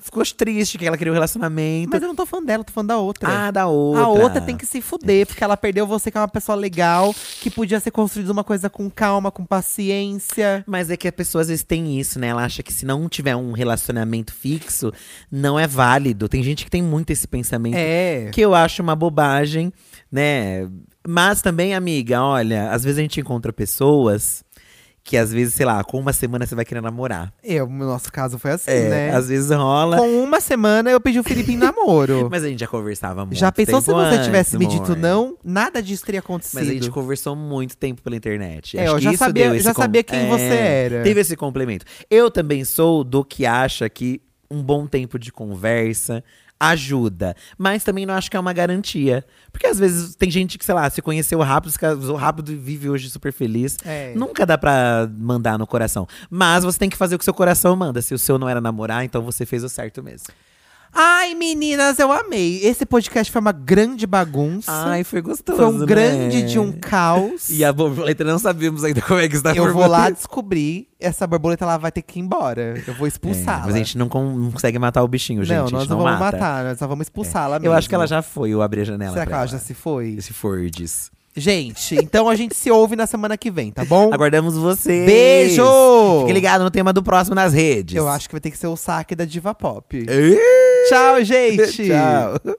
ficou triste, que ela queria um relacionamento. Mas eu não tô falando dela, tô falando da outra. Ah, da outra. A outra tem que se fuder, porque ela perdeu você, que é uma pessoa legal, que podia ser construída uma coisa com calma, com paciência. Mas é que a pessoa às vezes tem isso, né? Ela acha que se não tiver um relacionamento fixo, não é válido. Tem gente que tem muito esse pensamento. É. Que eu acho uma bobagem, né? Mas também, amiga, olha, às vezes a gente encontra pessoas que às vezes, sei lá, com uma semana você vai querer namorar. Eu, no nosso caso foi assim, É, né? às vezes rola. Com uma semana eu pedi o Felipe em *laughs* namoro. Mas a gente já conversava muito. Já pensou se você antes, tivesse me dito não? Nada disso teria acontecido. Mas a gente conversou muito tempo pela internet. É, Acho eu já sabia- já com- sabia quem você era. Teve esse complemento. Eu também sou do que acha que um bom tempo de conversa ajuda. Mas também não acho que é uma garantia. Porque às vezes tem gente que, sei lá, se conheceu rápido, se casou rápido e vive hoje super feliz. É. Nunca dá pra mandar no coração. Mas você tem que fazer o que seu coração manda. Se o seu não era namorar, então você fez o certo mesmo. Ai, meninas, eu amei. Esse podcast foi uma grande bagunça. Ai, foi gostoso. foi um né? grande de um caos. E a borboleta não sabíamos ainda como é que está a eu vou lá descobrir. Essa borboleta ela vai ter que ir embora. Eu vou expulsá-la. É, mas a gente não, con- não consegue matar o bichinho, gente. não, nós não não vamos mata. matar, nós só vamos expulsá-la Eu mesmo. acho que ela já foi, eu abri a janela Será que pra ela já se foi? Esse Fordes. Gente, então a gente se ouve na semana que vem, tá bom? Aguardamos vocês. Beijo! Fique ligado no tema do próximo nas redes. Eu acho que vai ter que ser o saque da Diva Pop. Tchau, gente! *laughs* Tchau.